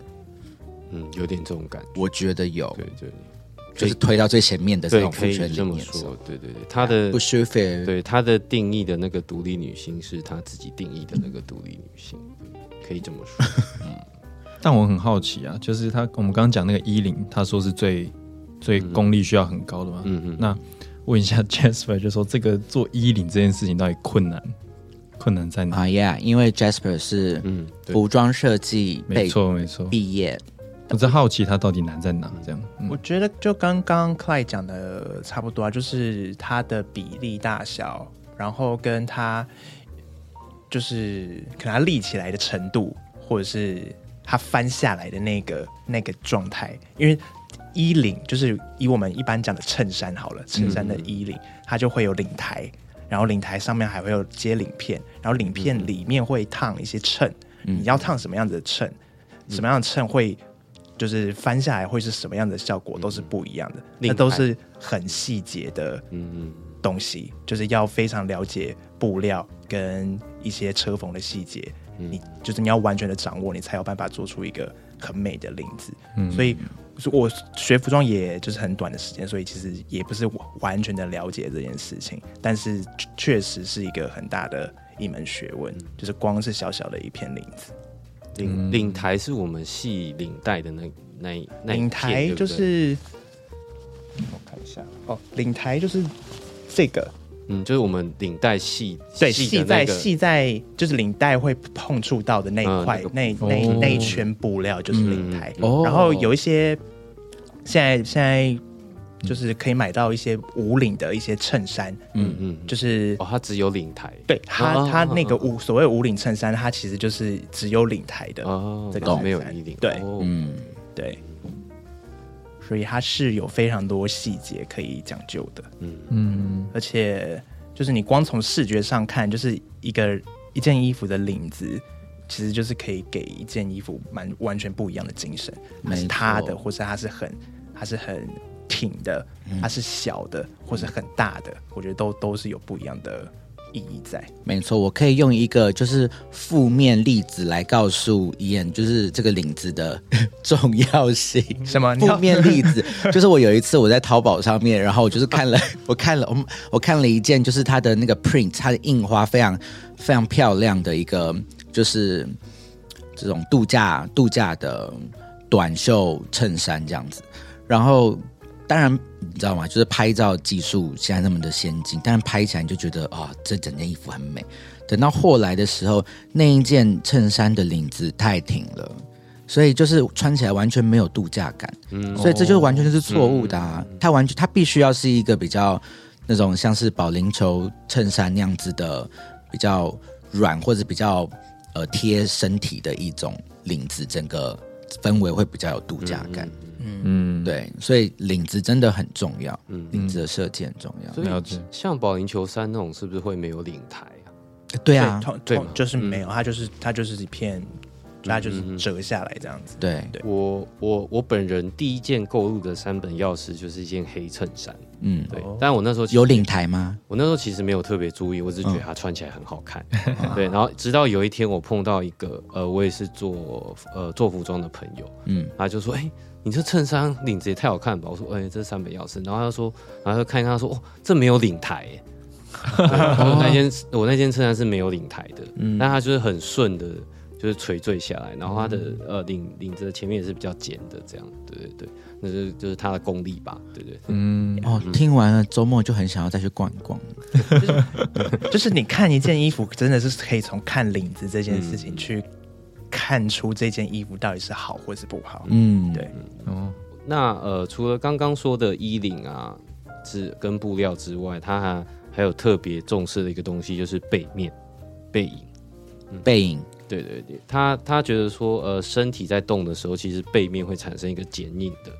Speaker 2: 嗯，有点这种感觉，
Speaker 3: 我觉得有，
Speaker 2: 对对
Speaker 3: 就是推到最前面的这
Speaker 2: 对，
Speaker 3: 种父
Speaker 2: 可以这么说，对对对，他的
Speaker 3: 不舒服。
Speaker 2: 对他的定义的那个独立女性是他自己定义的那个独立女性，可以这么说。
Speaker 4: 但我很好奇啊，就是他我们刚刚讲那个衣领，他说是最最功力需要很高的嘛。
Speaker 2: 嗯嗯，
Speaker 4: 那问一下 Jasper，就说这个做衣领这件事情到底困难困难在哪？
Speaker 3: 啊呀，因为 Jasper 是
Speaker 2: 嗯，
Speaker 3: 服装设计
Speaker 4: 没错没错，
Speaker 3: 毕业，
Speaker 4: 我在好奇他到底难在哪？这样，嗯
Speaker 1: 我觉得就刚刚 Clyde 讲的差不多啊，就是它的比例大小，然后跟它就是可能它立起来的程度，或者是它翻下来的那个那个状态，因为衣领就是以我们一般讲的衬衫好了，衬衫的衣领、它就会有领台，然后领台上面还会有接领片，然后领片里面会烫一些衬，
Speaker 3: 嗯。
Speaker 1: 你要烫什么样子的衬，什么样的衬会就是翻下来会是什么样的效果，都是不一样的，
Speaker 2: 领
Speaker 1: 那都是很细节的
Speaker 2: 嗯嗯。
Speaker 1: 东西，就是要非常了解布料跟一些车缝的细节，
Speaker 2: 嗯
Speaker 1: 你就是你要完全的掌握，你才有办法做出一个很美的领子。
Speaker 4: 嗯
Speaker 1: 所以我学服装也就是很短的时间，所以其实也不是完全的了解这件事情，但是确实是一个很大的一门学问，就是光是小小的一片领子。
Speaker 2: 领领台是我们系领带的那那一那
Speaker 1: 领台就是，我看一下哦，领台就是这个，
Speaker 2: 嗯，就是我们领带系
Speaker 1: 对，
Speaker 2: 系
Speaker 1: 系在系在就是领带会碰触到的那一块、
Speaker 2: 嗯
Speaker 1: 那
Speaker 4: 个
Speaker 1: 那
Speaker 4: 哦。
Speaker 1: 那一圈布料就是领台，然后有一些现在现在就是可以买到一些无领的一些衬衫，
Speaker 2: 嗯嗯，
Speaker 1: 就是
Speaker 2: 哦，它只有领台。
Speaker 1: 对它
Speaker 2: 哦
Speaker 1: 它那个无所谓无领衬衫，它其实就是只有领台的，
Speaker 2: 哦，
Speaker 1: 这个
Speaker 2: 懂没有衣领，
Speaker 1: 对。
Speaker 2: 哦。
Speaker 3: 嗯，
Speaker 1: 对，所以它是有非常多细节可以讲究的。
Speaker 2: 嗯
Speaker 4: 嗯
Speaker 1: 而且就是你光从视觉上看，就是一个一件衣服的领子，其实就是可以给一件衣服蛮完全不一样的精神。它是
Speaker 3: 没错
Speaker 1: 塌的，或是它是很它是很挺的，它是小的，或是很大的，我觉得都都是有不一样的意义在。
Speaker 3: 没错，我可以用一个就是负面例子来告诉伊恩，就是这个领子的重要性。
Speaker 1: 什么？你
Speaker 3: 负面例子 就是我有一次我在淘宝上面，然后我就是 看了，我看了，我我看了一件，就是它的那个 print，它的印花非常非常漂亮的一个，就是这种度假度假的短袖衬衫这样子。然后当然你知道吗？就是拍照技术现在那么的先进，但是拍起来你就觉得啊、这整件衣服很美。等到后来的时候，那一件衬衫的领子太挺了。所以就是穿起来完全没有度假感，
Speaker 2: 嗯
Speaker 3: 所以这就完全就是错误的啊！它完全它必须要是一个比较那种像是保龄球衬衫那样子的比较软或者比较呃贴身体的一种领子，整个氛围会比较有度假感。
Speaker 4: 嗯，
Speaker 3: 对，所以领子真的很重要，
Speaker 2: 嗯。
Speaker 3: 领子的设计很重要。
Speaker 2: 所以
Speaker 4: 了解。
Speaker 2: 像保龄球衫那种，是不是会没有领台啊？
Speaker 3: 对啊，
Speaker 2: 对
Speaker 1: 就是没有，它就是它就是一片，它就是
Speaker 2: 嗯嗯。嗯
Speaker 1: 折下来这样子。
Speaker 3: 对，
Speaker 1: 对。
Speaker 2: 我我我本人第一件购入的三本钥匙就是一件黑衬衫，
Speaker 3: 嗯，
Speaker 2: 对
Speaker 1: 哦，
Speaker 2: 但我那时候
Speaker 3: 有领台吗？
Speaker 2: 我那时候其实没有特别注意，我只是觉得它穿起来很好看。对，然后直到有一天我碰到一个呃，我也是做呃做服装的朋友，
Speaker 3: 嗯，
Speaker 2: 他就说：“哎、你这衬衫领子也太好看了吧？”我说：“哎、这是三本钥匙。”然后他就说，然后他就看一看，他说：“哦，这没有领台耶。”我那件我那件衬衫是没有领台的，
Speaker 1: 嗯
Speaker 2: 但它就是很顺的，就是垂坠下来，然后它的呃领领子的前面也是比较尖的，这样，对对对，那就是就是它的功力吧，对对對。
Speaker 4: 嗯，
Speaker 3: 哦，听完了周末就很想要再去逛一逛。
Speaker 1: 就是你看一件衣服，真的是可以从看领子这件事情
Speaker 2: 嗯
Speaker 1: 去看出这件衣服到底是好或是不好。
Speaker 3: 嗯，
Speaker 1: 对
Speaker 4: 哦，
Speaker 2: 那呃，除了刚刚说的衣领啊之跟布料之外，它还还有特别重视的一个东西，就是背面背影。
Speaker 3: 背影，
Speaker 2: 对对对，他他觉得说，呃，身体在动的时候，其实背面会产生一个剪影的。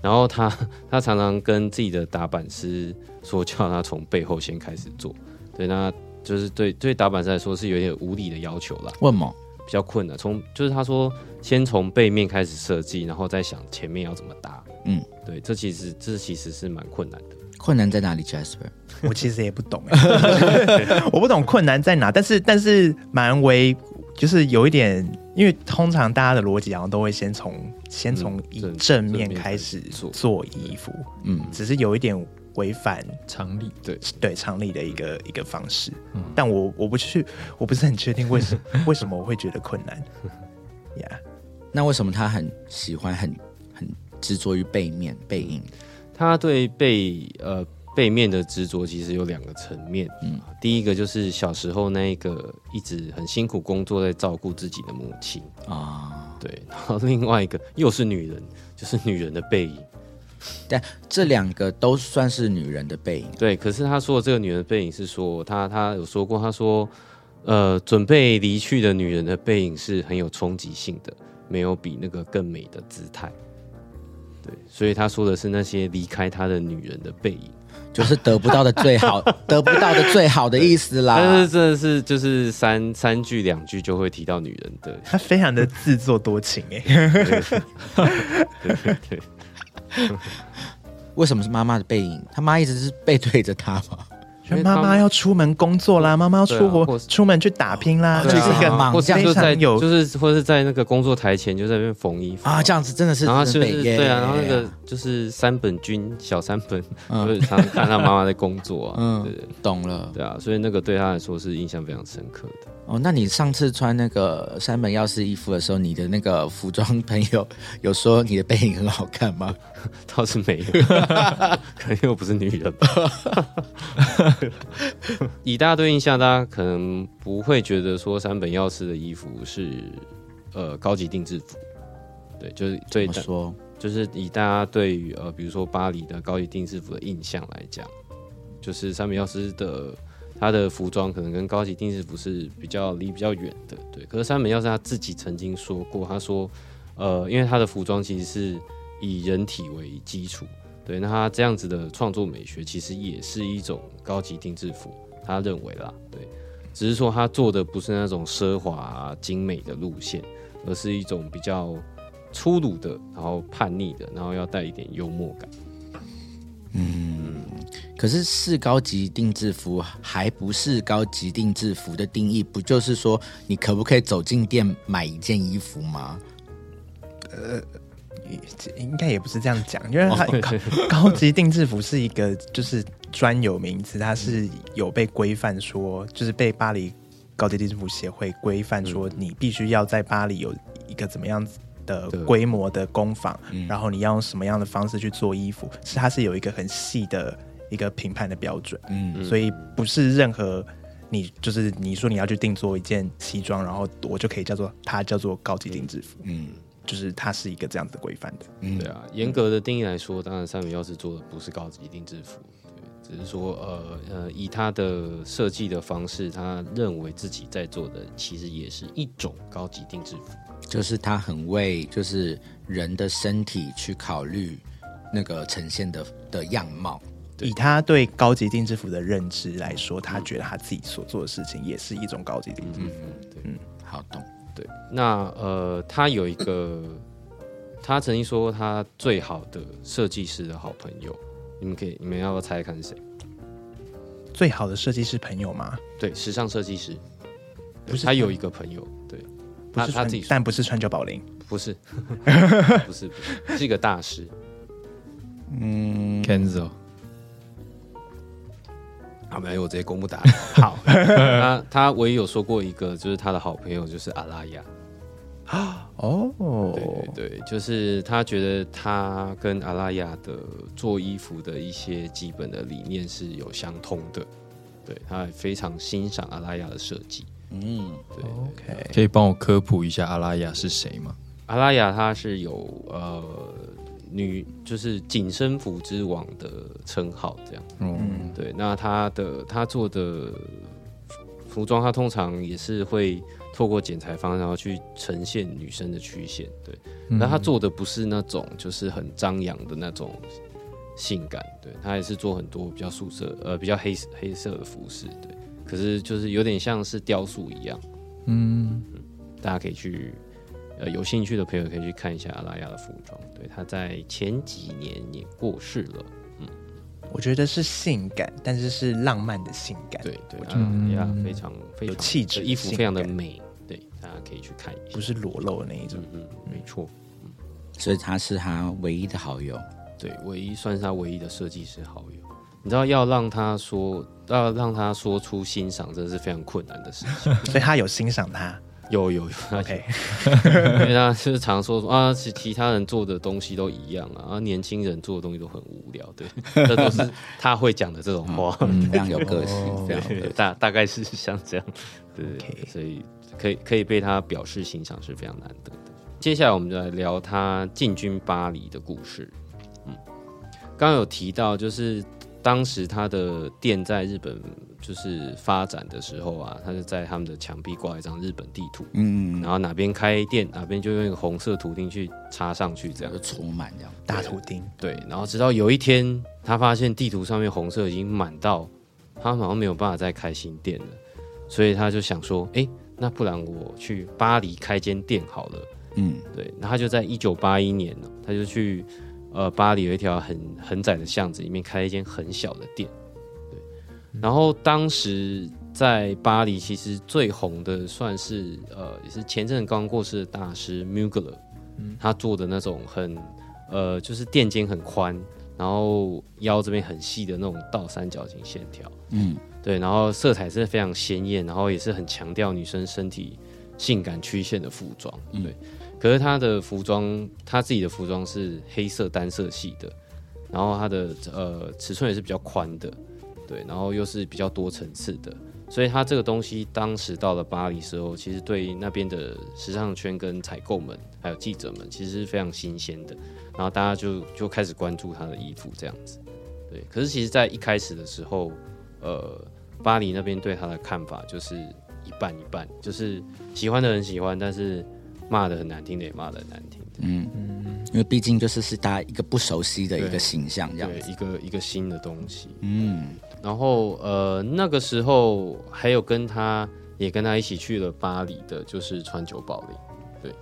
Speaker 2: 然后他他 常常跟自己的打板师说，叫他从背后先开始做。对，那就是对对打板师来说是有点无理的要求啦，
Speaker 3: 问某
Speaker 2: 比较困难。从就是他说，先从背面开始设计，然后再想前面要怎么搭。
Speaker 3: 嗯，
Speaker 2: 对，这其实这其实是蛮困难的。
Speaker 3: 困难在哪里，Jasper？
Speaker 1: 我其实也不懂欸，我不懂困难在哪，但是但是蛮为就是有一点，因为通常大家的逻辑好像都会先从先从以
Speaker 2: 正
Speaker 1: 正面开始
Speaker 2: 开始做
Speaker 1: 做衣服，
Speaker 3: 嗯，
Speaker 1: 只是有一点违反
Speaker 4: 常理，
Speaker 1: 对。对常理的一个一个方式，但我我不去，我不是很确定为什么 为什么我会觉得困难。呀
Speaker 3: 那为什么他很喜欢很很执着于背面背影？
Speaker 2: 他对背呃背面的执着其实有两个层面，嗯，第一个就是小时候那一个一直很辛苦工作在照顾自己的母亲，
Speaker 3: 啊、
Speaker 2: 对，然后另外一个又是女人，就是女人的背影，
Speaker 3: 但这两个都算是女人的背影。
Speaker 2: 对，可是他说的这个女人的背影是说，他他有说过，他说，呃，准备离去的女人的背影是很有冲击性的，没有比那个更美的姿态。对，所以他说的是那些离开他的女人的背影。
Speaker 3: 就是得不到的最好，得不到的最好的意思
Speaker 2: 但
Speaker 3: 啦
Speaker 2: 是。真的是就是三三句两句就会提到女人的，
Speaker 1: 他非常的自作多情 哎，
Speaker 2: 对对对，
Speaker 3: 为什么是妈妈的背影？他妈一直是背对着他嘛。
Speaker 1: 就妈妈要出门工作啦，妈妈要出国
Speaker 2: 啊
Speaker 1: 出门去打拼啦，就是一个
Speaker 3: 忙
Speaker 2: 或是
Speaker 1: 非
Speaker 2: 就在
Speaker 1: 常有
Speaker 2: 就是或是在那个工作台前就在那边缝衣服
Speaker 3: 啊，这样子真的是
Speaker 2: 然后就是对啊，然后那个就是三本君小三本，
Speaker 3: 嗯
Speaker 2: 就是常常看他妈妈在工作啊，
Speaker 3: 嗯懂了
Speaker 2: 对啊，所以那个对他来说是印象非常深刻的。
Speaker 3: 哦。那你上次穿那个山本耀司衣服的时候，你的那个服装朋友 有说你的背影很好看吗？
Speaker 2: 倒是没有，可能又不是女人吧。以大家对印象，大家可能不会觉得说山本耀司的衣服是呃高级定制服，对，就是对
Speaker 3: 怎么说？
Speaker 2: 就是以大家对于呃，比如说巴黎的高级定制服的印象来讲，就是山本耀司的他的服装可能跟高级定制服是比较离比较远的，对。可是山本耀司他自己曾经说过，他说，呃，因为他的服装其实是以人体为基础，对，那他这样子的创作美学其实也是一种高级定制服，他认为啦，对。只是说他做的不是那种奢华、精美的路线，而是一种比较粗鲁的，然后叛逆的，然后要带一点幽默感。
Speaker 3: 嗯可是是高级定制服还不是高级定制服的定义，不就是说你可不可以走进店买一件衣服吗？
Speaker 1: 呃应该也不是这样讲，因为它高高级定制服是一个就是专有名词，它是有被规范说，就是被巴黎高级定制服协会规范说，你必须要在巴黎有一个怎么样子的规模的工坊，然后你要用什么样的方式去做衣服，是它是有一个很细的一个评判的标准，
Speaker 3: 嗯，
Speaker 1: 所以不是任何。你就是你说你要去定做一件西装，然后我就可以叫做它叫做高级定制服，
Speaker 3: 嗯
Speaker 1: 就是它是一个这样子的规范的。
Speaker 3: 嗯
Speaker 2: 对啊，严格的定义来说，当然三本耀司做的不是高级定制服，对，只是说呃呃，以他的设计的方式，他认为自己在做的其实也是一种高级定制服。
Speaker 3: 就就是他很为就是人的身体去考虑那个呈现的的样貌。
Speaker 1: 以他对高级定制服的认知来说，他觉得他自己所做的事情也是一种高级定制。服。
Speaker 3: 嗯好懂，
Speaker 2: 对，那呃，他有一个，他曾经说过他最好的设计师的好朋友，你们可以，你们要不要猜看是谁？
Speaker 1: 最好的设计师朋友吗？
Speaker 2: 对，时尚设计师，
Speaker 1: 不是
Speaker 2: 他有一个朋友，对，
Speaker 1: 不是
Speaker 2: 他他自己
Speaker 1: 但不是川久保玲。
Speaker 2: 不是，不是，不是，是一个大师。嗯。
Speaker 4: Kenzo，
Speaker 2: 好，没有，我直接公布答案。
Speaker 1: 好，
Speaker 2: 他他唯一有说过一个，就是他的好朋友就是阿拉亚。
Speaker 1: 哦，
Speaker 2: 对对对，就是他觉得他跟阿拉亚的做衣服的一些基本的理念是有相通的。对，他也非常欣赏阿拉亚的设计。
Speaker 3: 嗯，
Speaker 2: 对
Speaker 1: ，OK，
Speaker 4: 可以帮我科普一下阿拉雅是谁吗？
Speaker 2: 阿拉亚他是有呃女就是紧身服之王的称号，这样。
Speaker 4: 嗯，
Speaker 2: 对，那他的他做的服装，他通常也是会透过剪裁方，然后去呈现女生的曲线。对，那他做的不是那种就是很张扬的那种性感，对他也是做很多比较素色呃比较黑黑色的服饰，对。可是就是有点像是雕塑一样，
Speaker 4: 嗯，
Speaker 2: 大家可以去呃有兴趣的朋友可以去看一下阿拉亚的服装。对，他在前几年也过世了。
Speaker 1: 我觉得是性感，但是是浪漫的性感。
Speaker 2: 对对，
Speaker 1: 我
Speaker 2: 阿拉亚非常非
Speaker 1: 有
Speaker 2: 常
Speaker 1: 气质
Speaker 2: 衣服非常的美，对，大家可以去看一下
Speaker 1: 不。是裸露的那一种。
Speaker 2: 嗯嗯，没错，
Speaker 3: 所以他是他唯一的好友。
Speaker 2: 对，唯一算是他唯一的设计师好友。你知道要让他说，要让他说出欣赏，真的是非常困难的事情。
Speaker 1: 所以他有欣赏他。
Speaker 2: 有有有，他
Speaker 1: OK，
Speaker 2: 因为他就是常说说啊，其其他人做的东西都一样啊，啊年轻人做的东西都很无聊，对，这都是 他会讲的这种话。
Speaker 3: 嗯，非常有个性，非常有
Speaker 2: 对。大大概是像这样，对所以可以可以被他表示欣赏是非常难得的。接下来我们就来聊他进军巴黎的故事。嗯，刚刚有提到，就是当时他的店在日本就是发展的时候啊，他就在他们的墙壁挂一张日本地图，
Speaker 3: 嗯，
Speaker 2: 然后哪边开店，哪边就用一个红色图钉去插上去，这样
Speaker 3: 就充满这样。
Speaker 1: 大图钉。
Speaker 2: 对，然后直到有一天，他发现地图上面红色已经满到，他好像没有办法再开新店了，所以他就想说，哎，那不然我去巴黎开间店好了。
Speaker 3: 嗯，
Speaker 2: 对，那他就在一九八一年呢，他就去呃巴黎有一条很很窄的巷子里面开了一间很小的店。对，然后当时在巴黎其实最红的算是呃也是前阵刚过世的大师 Mugler，他做的那种很呃就是垫肩很宽，然后腰这边很细的那种倒三角形线条。
Speaker 3: 嗯，
Speaker 2: 对，然后色彩是非常鲜艳，然后也是很强调女生身体性感曲线的服装。对，可是他的服装，他自己的服装是黑色单色系的，然后他的呃尺寸也是比较宽的，对，然后又是比较多层次的，所以他这个东西当时到了巴黎时候，其实对那边的时尚圈跟采购们还有记者们，其实是非常新鲜的，然后大家就就开始关注他的衣服这样子。对，可是其实，在一开始的时候，呃，巴黎那边对他的看法就是一半一半，就是喜欢的人喜欢，但是骂的很难听的也骂的很难听的。
Speaker 3: 因为毕竟就是是大家一个不熟悉的一个形象这样。
Speaker 2: 一个一个新的东西。
Speaker 3: 嗯，
Speaker 2: 然后呃，那个时候还有跟他也跟他一起去了巴黎的，就是川久保玲，对。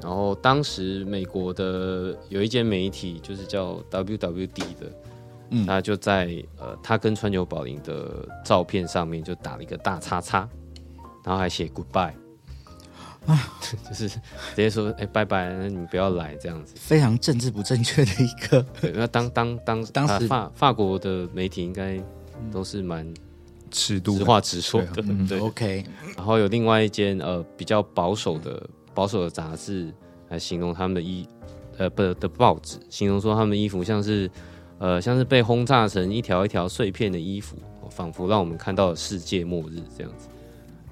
Speaker 2: 然后当时美国的有一间媒体就是叫 WWD 的，
Speaker 3: 嗯
Speaker 2: 他就在呃他跟川久保玲的照片上面就打了一个大叉叉，然后还写 goodbye。就是直接说，哎、拜拜，那你不要来这样子。
Speaker 3: 非常政治不正确的一个。
Speaker 2: 对，那当当当
Speaker 3: 当时
Speaker 2: 啊法法国的媒体应该都是蛮
Speaker 4: 尺度
Speaker 2: 直话直说的，
Speaker 4: 嗯
Speaker 2: 对。
Speaker 3: OK，
Speaker 2: 然后有另外一间呃比较保守的保守的杂志来形容他们的衣呃不的报纸，形容说他们的衣服像是呃像是被轰炸成一条一条碎片的衣服，哦仿佛让我们看到了世界末日这样子。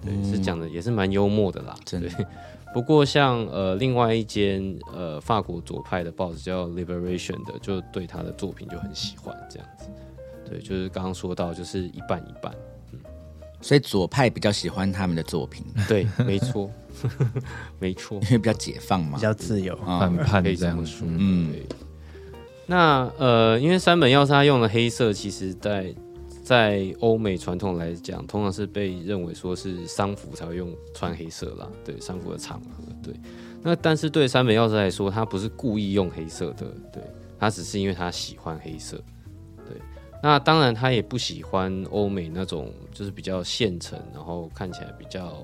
Speaker 2: 对，是讲的也是蛮幽默的啦。
Speaker 3: 真的
Speaker 2: 对。不过像呃另外一间呃法国左派的报纸叫 Liberation 的，就对他的作品就很喜欢这样子。对，就是刚刚说到就是一半一半。
Speaker 3: 所以左派比较喜欢他们的作品，
Speaker 2: 对，没错，没错
Speaker 3: 因，为比较解放嘛
Speaker 1: 比。较自由。
Speaker 3: 啊
Speaker 4: 反叛
Speaker 2: 可以
Speaker 4: 这样
Speaker 2: 说。
Speaker 3: 嗯
Speaker 2: 对。那呃，因为山本耀司他用的黑色，其实在在欧美传统来讲，通常是被认为说是丧服才会用穿黑色啦，对丧服的场合，对。那但是对山本耀司来说，他不是故意用黑色的，对他只是因为他喜欢黑色，对。那当然他也不喜欢欧美那种就是比较现成，然后看起来比较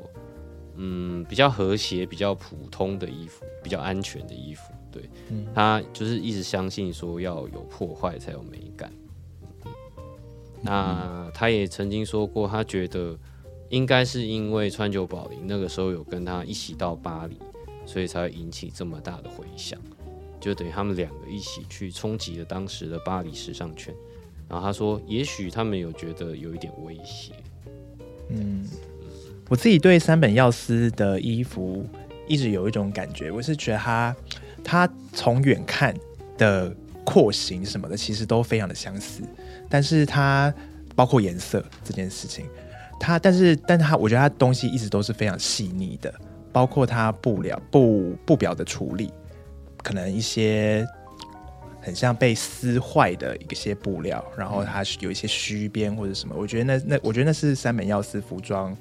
Speaker 2: 嗯比较和谐、比较普通的衣服，比较安全的衣服，对。他就是一直相信说要有破坏才有美感。那他也曾经说过，他觉得应该是因为川久保玲那个时候有跟他一起到巴黎，所以才会引起这么大的回响，就等于他们两个一起去冲击了当时的巴黎时尚圈。然后他说，也许他们有觉得有一点威胁。
Speaker 1: 嗯，我自己对三本耀司的衣服一直有一种感觉，我是觉得他他从远看的廓形什么的，其实都非常的相似，但是它包括颜色这件事情，它但是但它我觉得它东西一直都是非常细腻的，包括它布料布布表的处理，可能一些。很像被撕坏的一些布料，然后它有一些虚边或者什么，我觉得那那我觉得那是三本耀司服装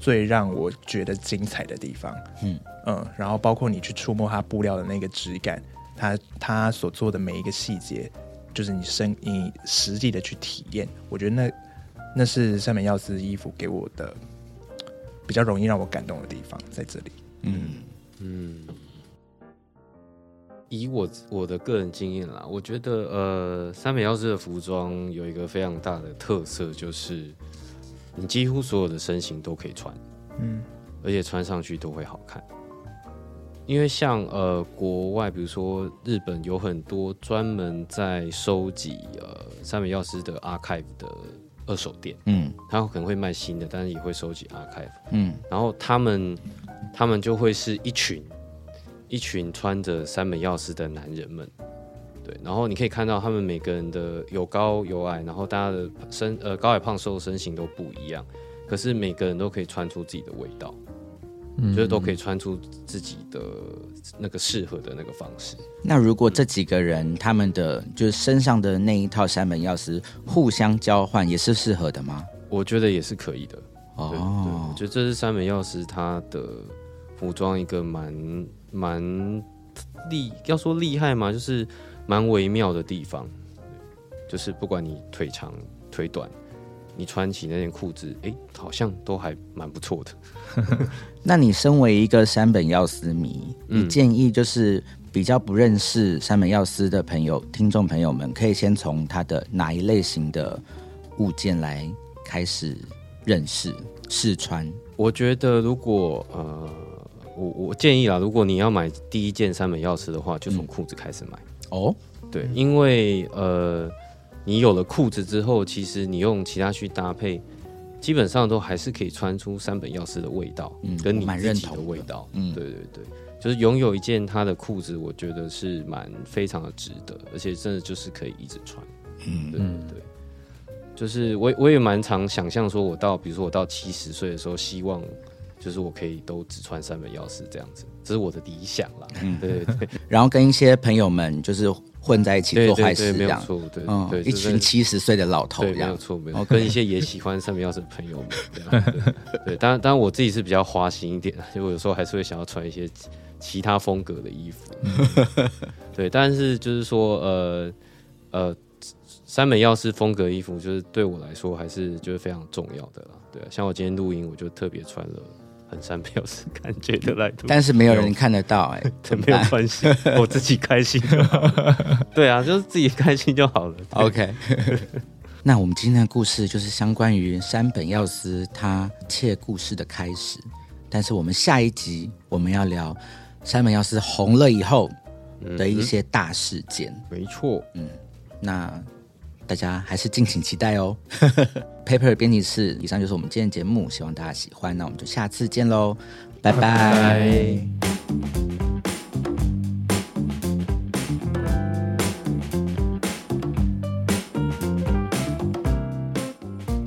Speaker 1: 最让我觉得精彩的地方。
Speaker 3: 嗯
Speaker 1: 嗯，然后包括你去触摸它布料的那个质感，它它所做的每一个细节，就是你身你实际的去体验，我觉得那那是山本耀司衣服给我的比较容易让我感动的地方在这里。
Speaker 3: 嗯，
Speaker 2: 嗯，以我我的个人经验啦，我觉得呃，三美耀司的服装有一个非常大的特色，就是你几乎所有的身形都可以穿，
Speaker 1: 嗯。
Speaker 2: 而且穿上去都会好看。因为像呃国外，比如说日本有很多专门在收集呃三美药师的 archive 的二手店，
Speaker 3: 嗯。
Speaker 2: 他可能会卖新的，但是也会收集 archive。
Speaker 3: 嗯。
Speaker 2: 然后他们他们就会是一群一群穿着三本药师的男人们，对，然后你可以看到他们每个人的有高有矮，然后大家的身呃高矮胖瘦身形都不一样，可是每个人都可以穿出自己的味道，
Speaker 4: 嗯
Speaker 2: 就是都可以穿出自己的那个适合的那个方式。
Speaker 3: 那如果这几个人他们的就是身上的那一套三本钥匙互相交换，也是适合的吗？
Speaker 2: 我觉得也是可以的，
Speaker 3: 哦
Speaker 2: 我，觉得这是三本钥匙他的服装一个蛮蛮厉，要说厉害嘛，就是蛮微妙的地方。就是不管你腿长腿短，你穿起那件裤子，哎、好像都还蛮不错的。
Speaker 3: 那你身为一个山本耀司迷，
Speaker 2: 嗯
Speaker 3: 你建议就是比较不认识山本耀司的朋友、听众朋友们，可以先从他的哪一类型的物件来开始认识试穿？
Speaker 2: 我觉得如果呃，我我建议啊，如果你要买第一件山本耀司的话，就从裤子开始买。
Speaker 3: 哦，
Speaker 2: 对，因为呃，你有了裤子之后，其实你用其他去搭配，基本上都还是可以穿出三本耀司的味道，
Speaker 3: 嗯
Speaker 2: 跟你自己的
Speaker 3: 认同的
Speaker 2: 味道。
Speaker 3: 嗯
Speaker 2: 对对对，就是拥有一件他的裤子，我觉得是蛮非常的值得，而且真的就是可以一直穿。
Speaker 3: 嗯
Speaker 2: 对对对。就是我我也蛮常想象说，我到比如说我到七十岁的时候，希望就是我可以都只穿三本钥匙这样子，这是我的理想啦。
Speaker 3: 嗯
Speaker 2: 对对对，
Speaker 3: 然后跟一些朋友们就是混在一起
Speaker 2: 对
Speaker 3: 做坏事这样，
Speaker 2: 没有错，对
Speaker 3: 嗯，
Speaker 2: 对，
Speaker 3: 一群七十岁的老头
Speaker 2: 对，
Speaker 3: 这样，
Speaker 2: 没有错，没有错。跟一些也喜欢三本钥匙的朋友们，这样对对，当然当然我自己是比较花心一点，就我有时候还是会想要穿一些其其他风格的衣服。对，但是就是说，呃呃，三本钥匙风格衣服，就是对我来说还是就是非常重要的啦。对啊，像我今天录音，我就特别穿了很山本耀司感觉的来录，
Speaker 3: 但是没有人看得到哎、
Speaker 2: 这没有关系，我自己开心就好了。对啊，就是自己开心就好了。
Speaker 3: OK，那我们今天的故事就是相关于山本耀司他窃故事的开始，但是我们下一集我们要聊山本耀司红了以后的一些大事件，
Speaker 2: 没错，嗯
Speaker 3: 那大家还是敬请期待哦。Paper 编辑室，以上就是我们今天的节目，希望大家喜欢，那我们就下次见喽，拜
Speaker 2: 拜。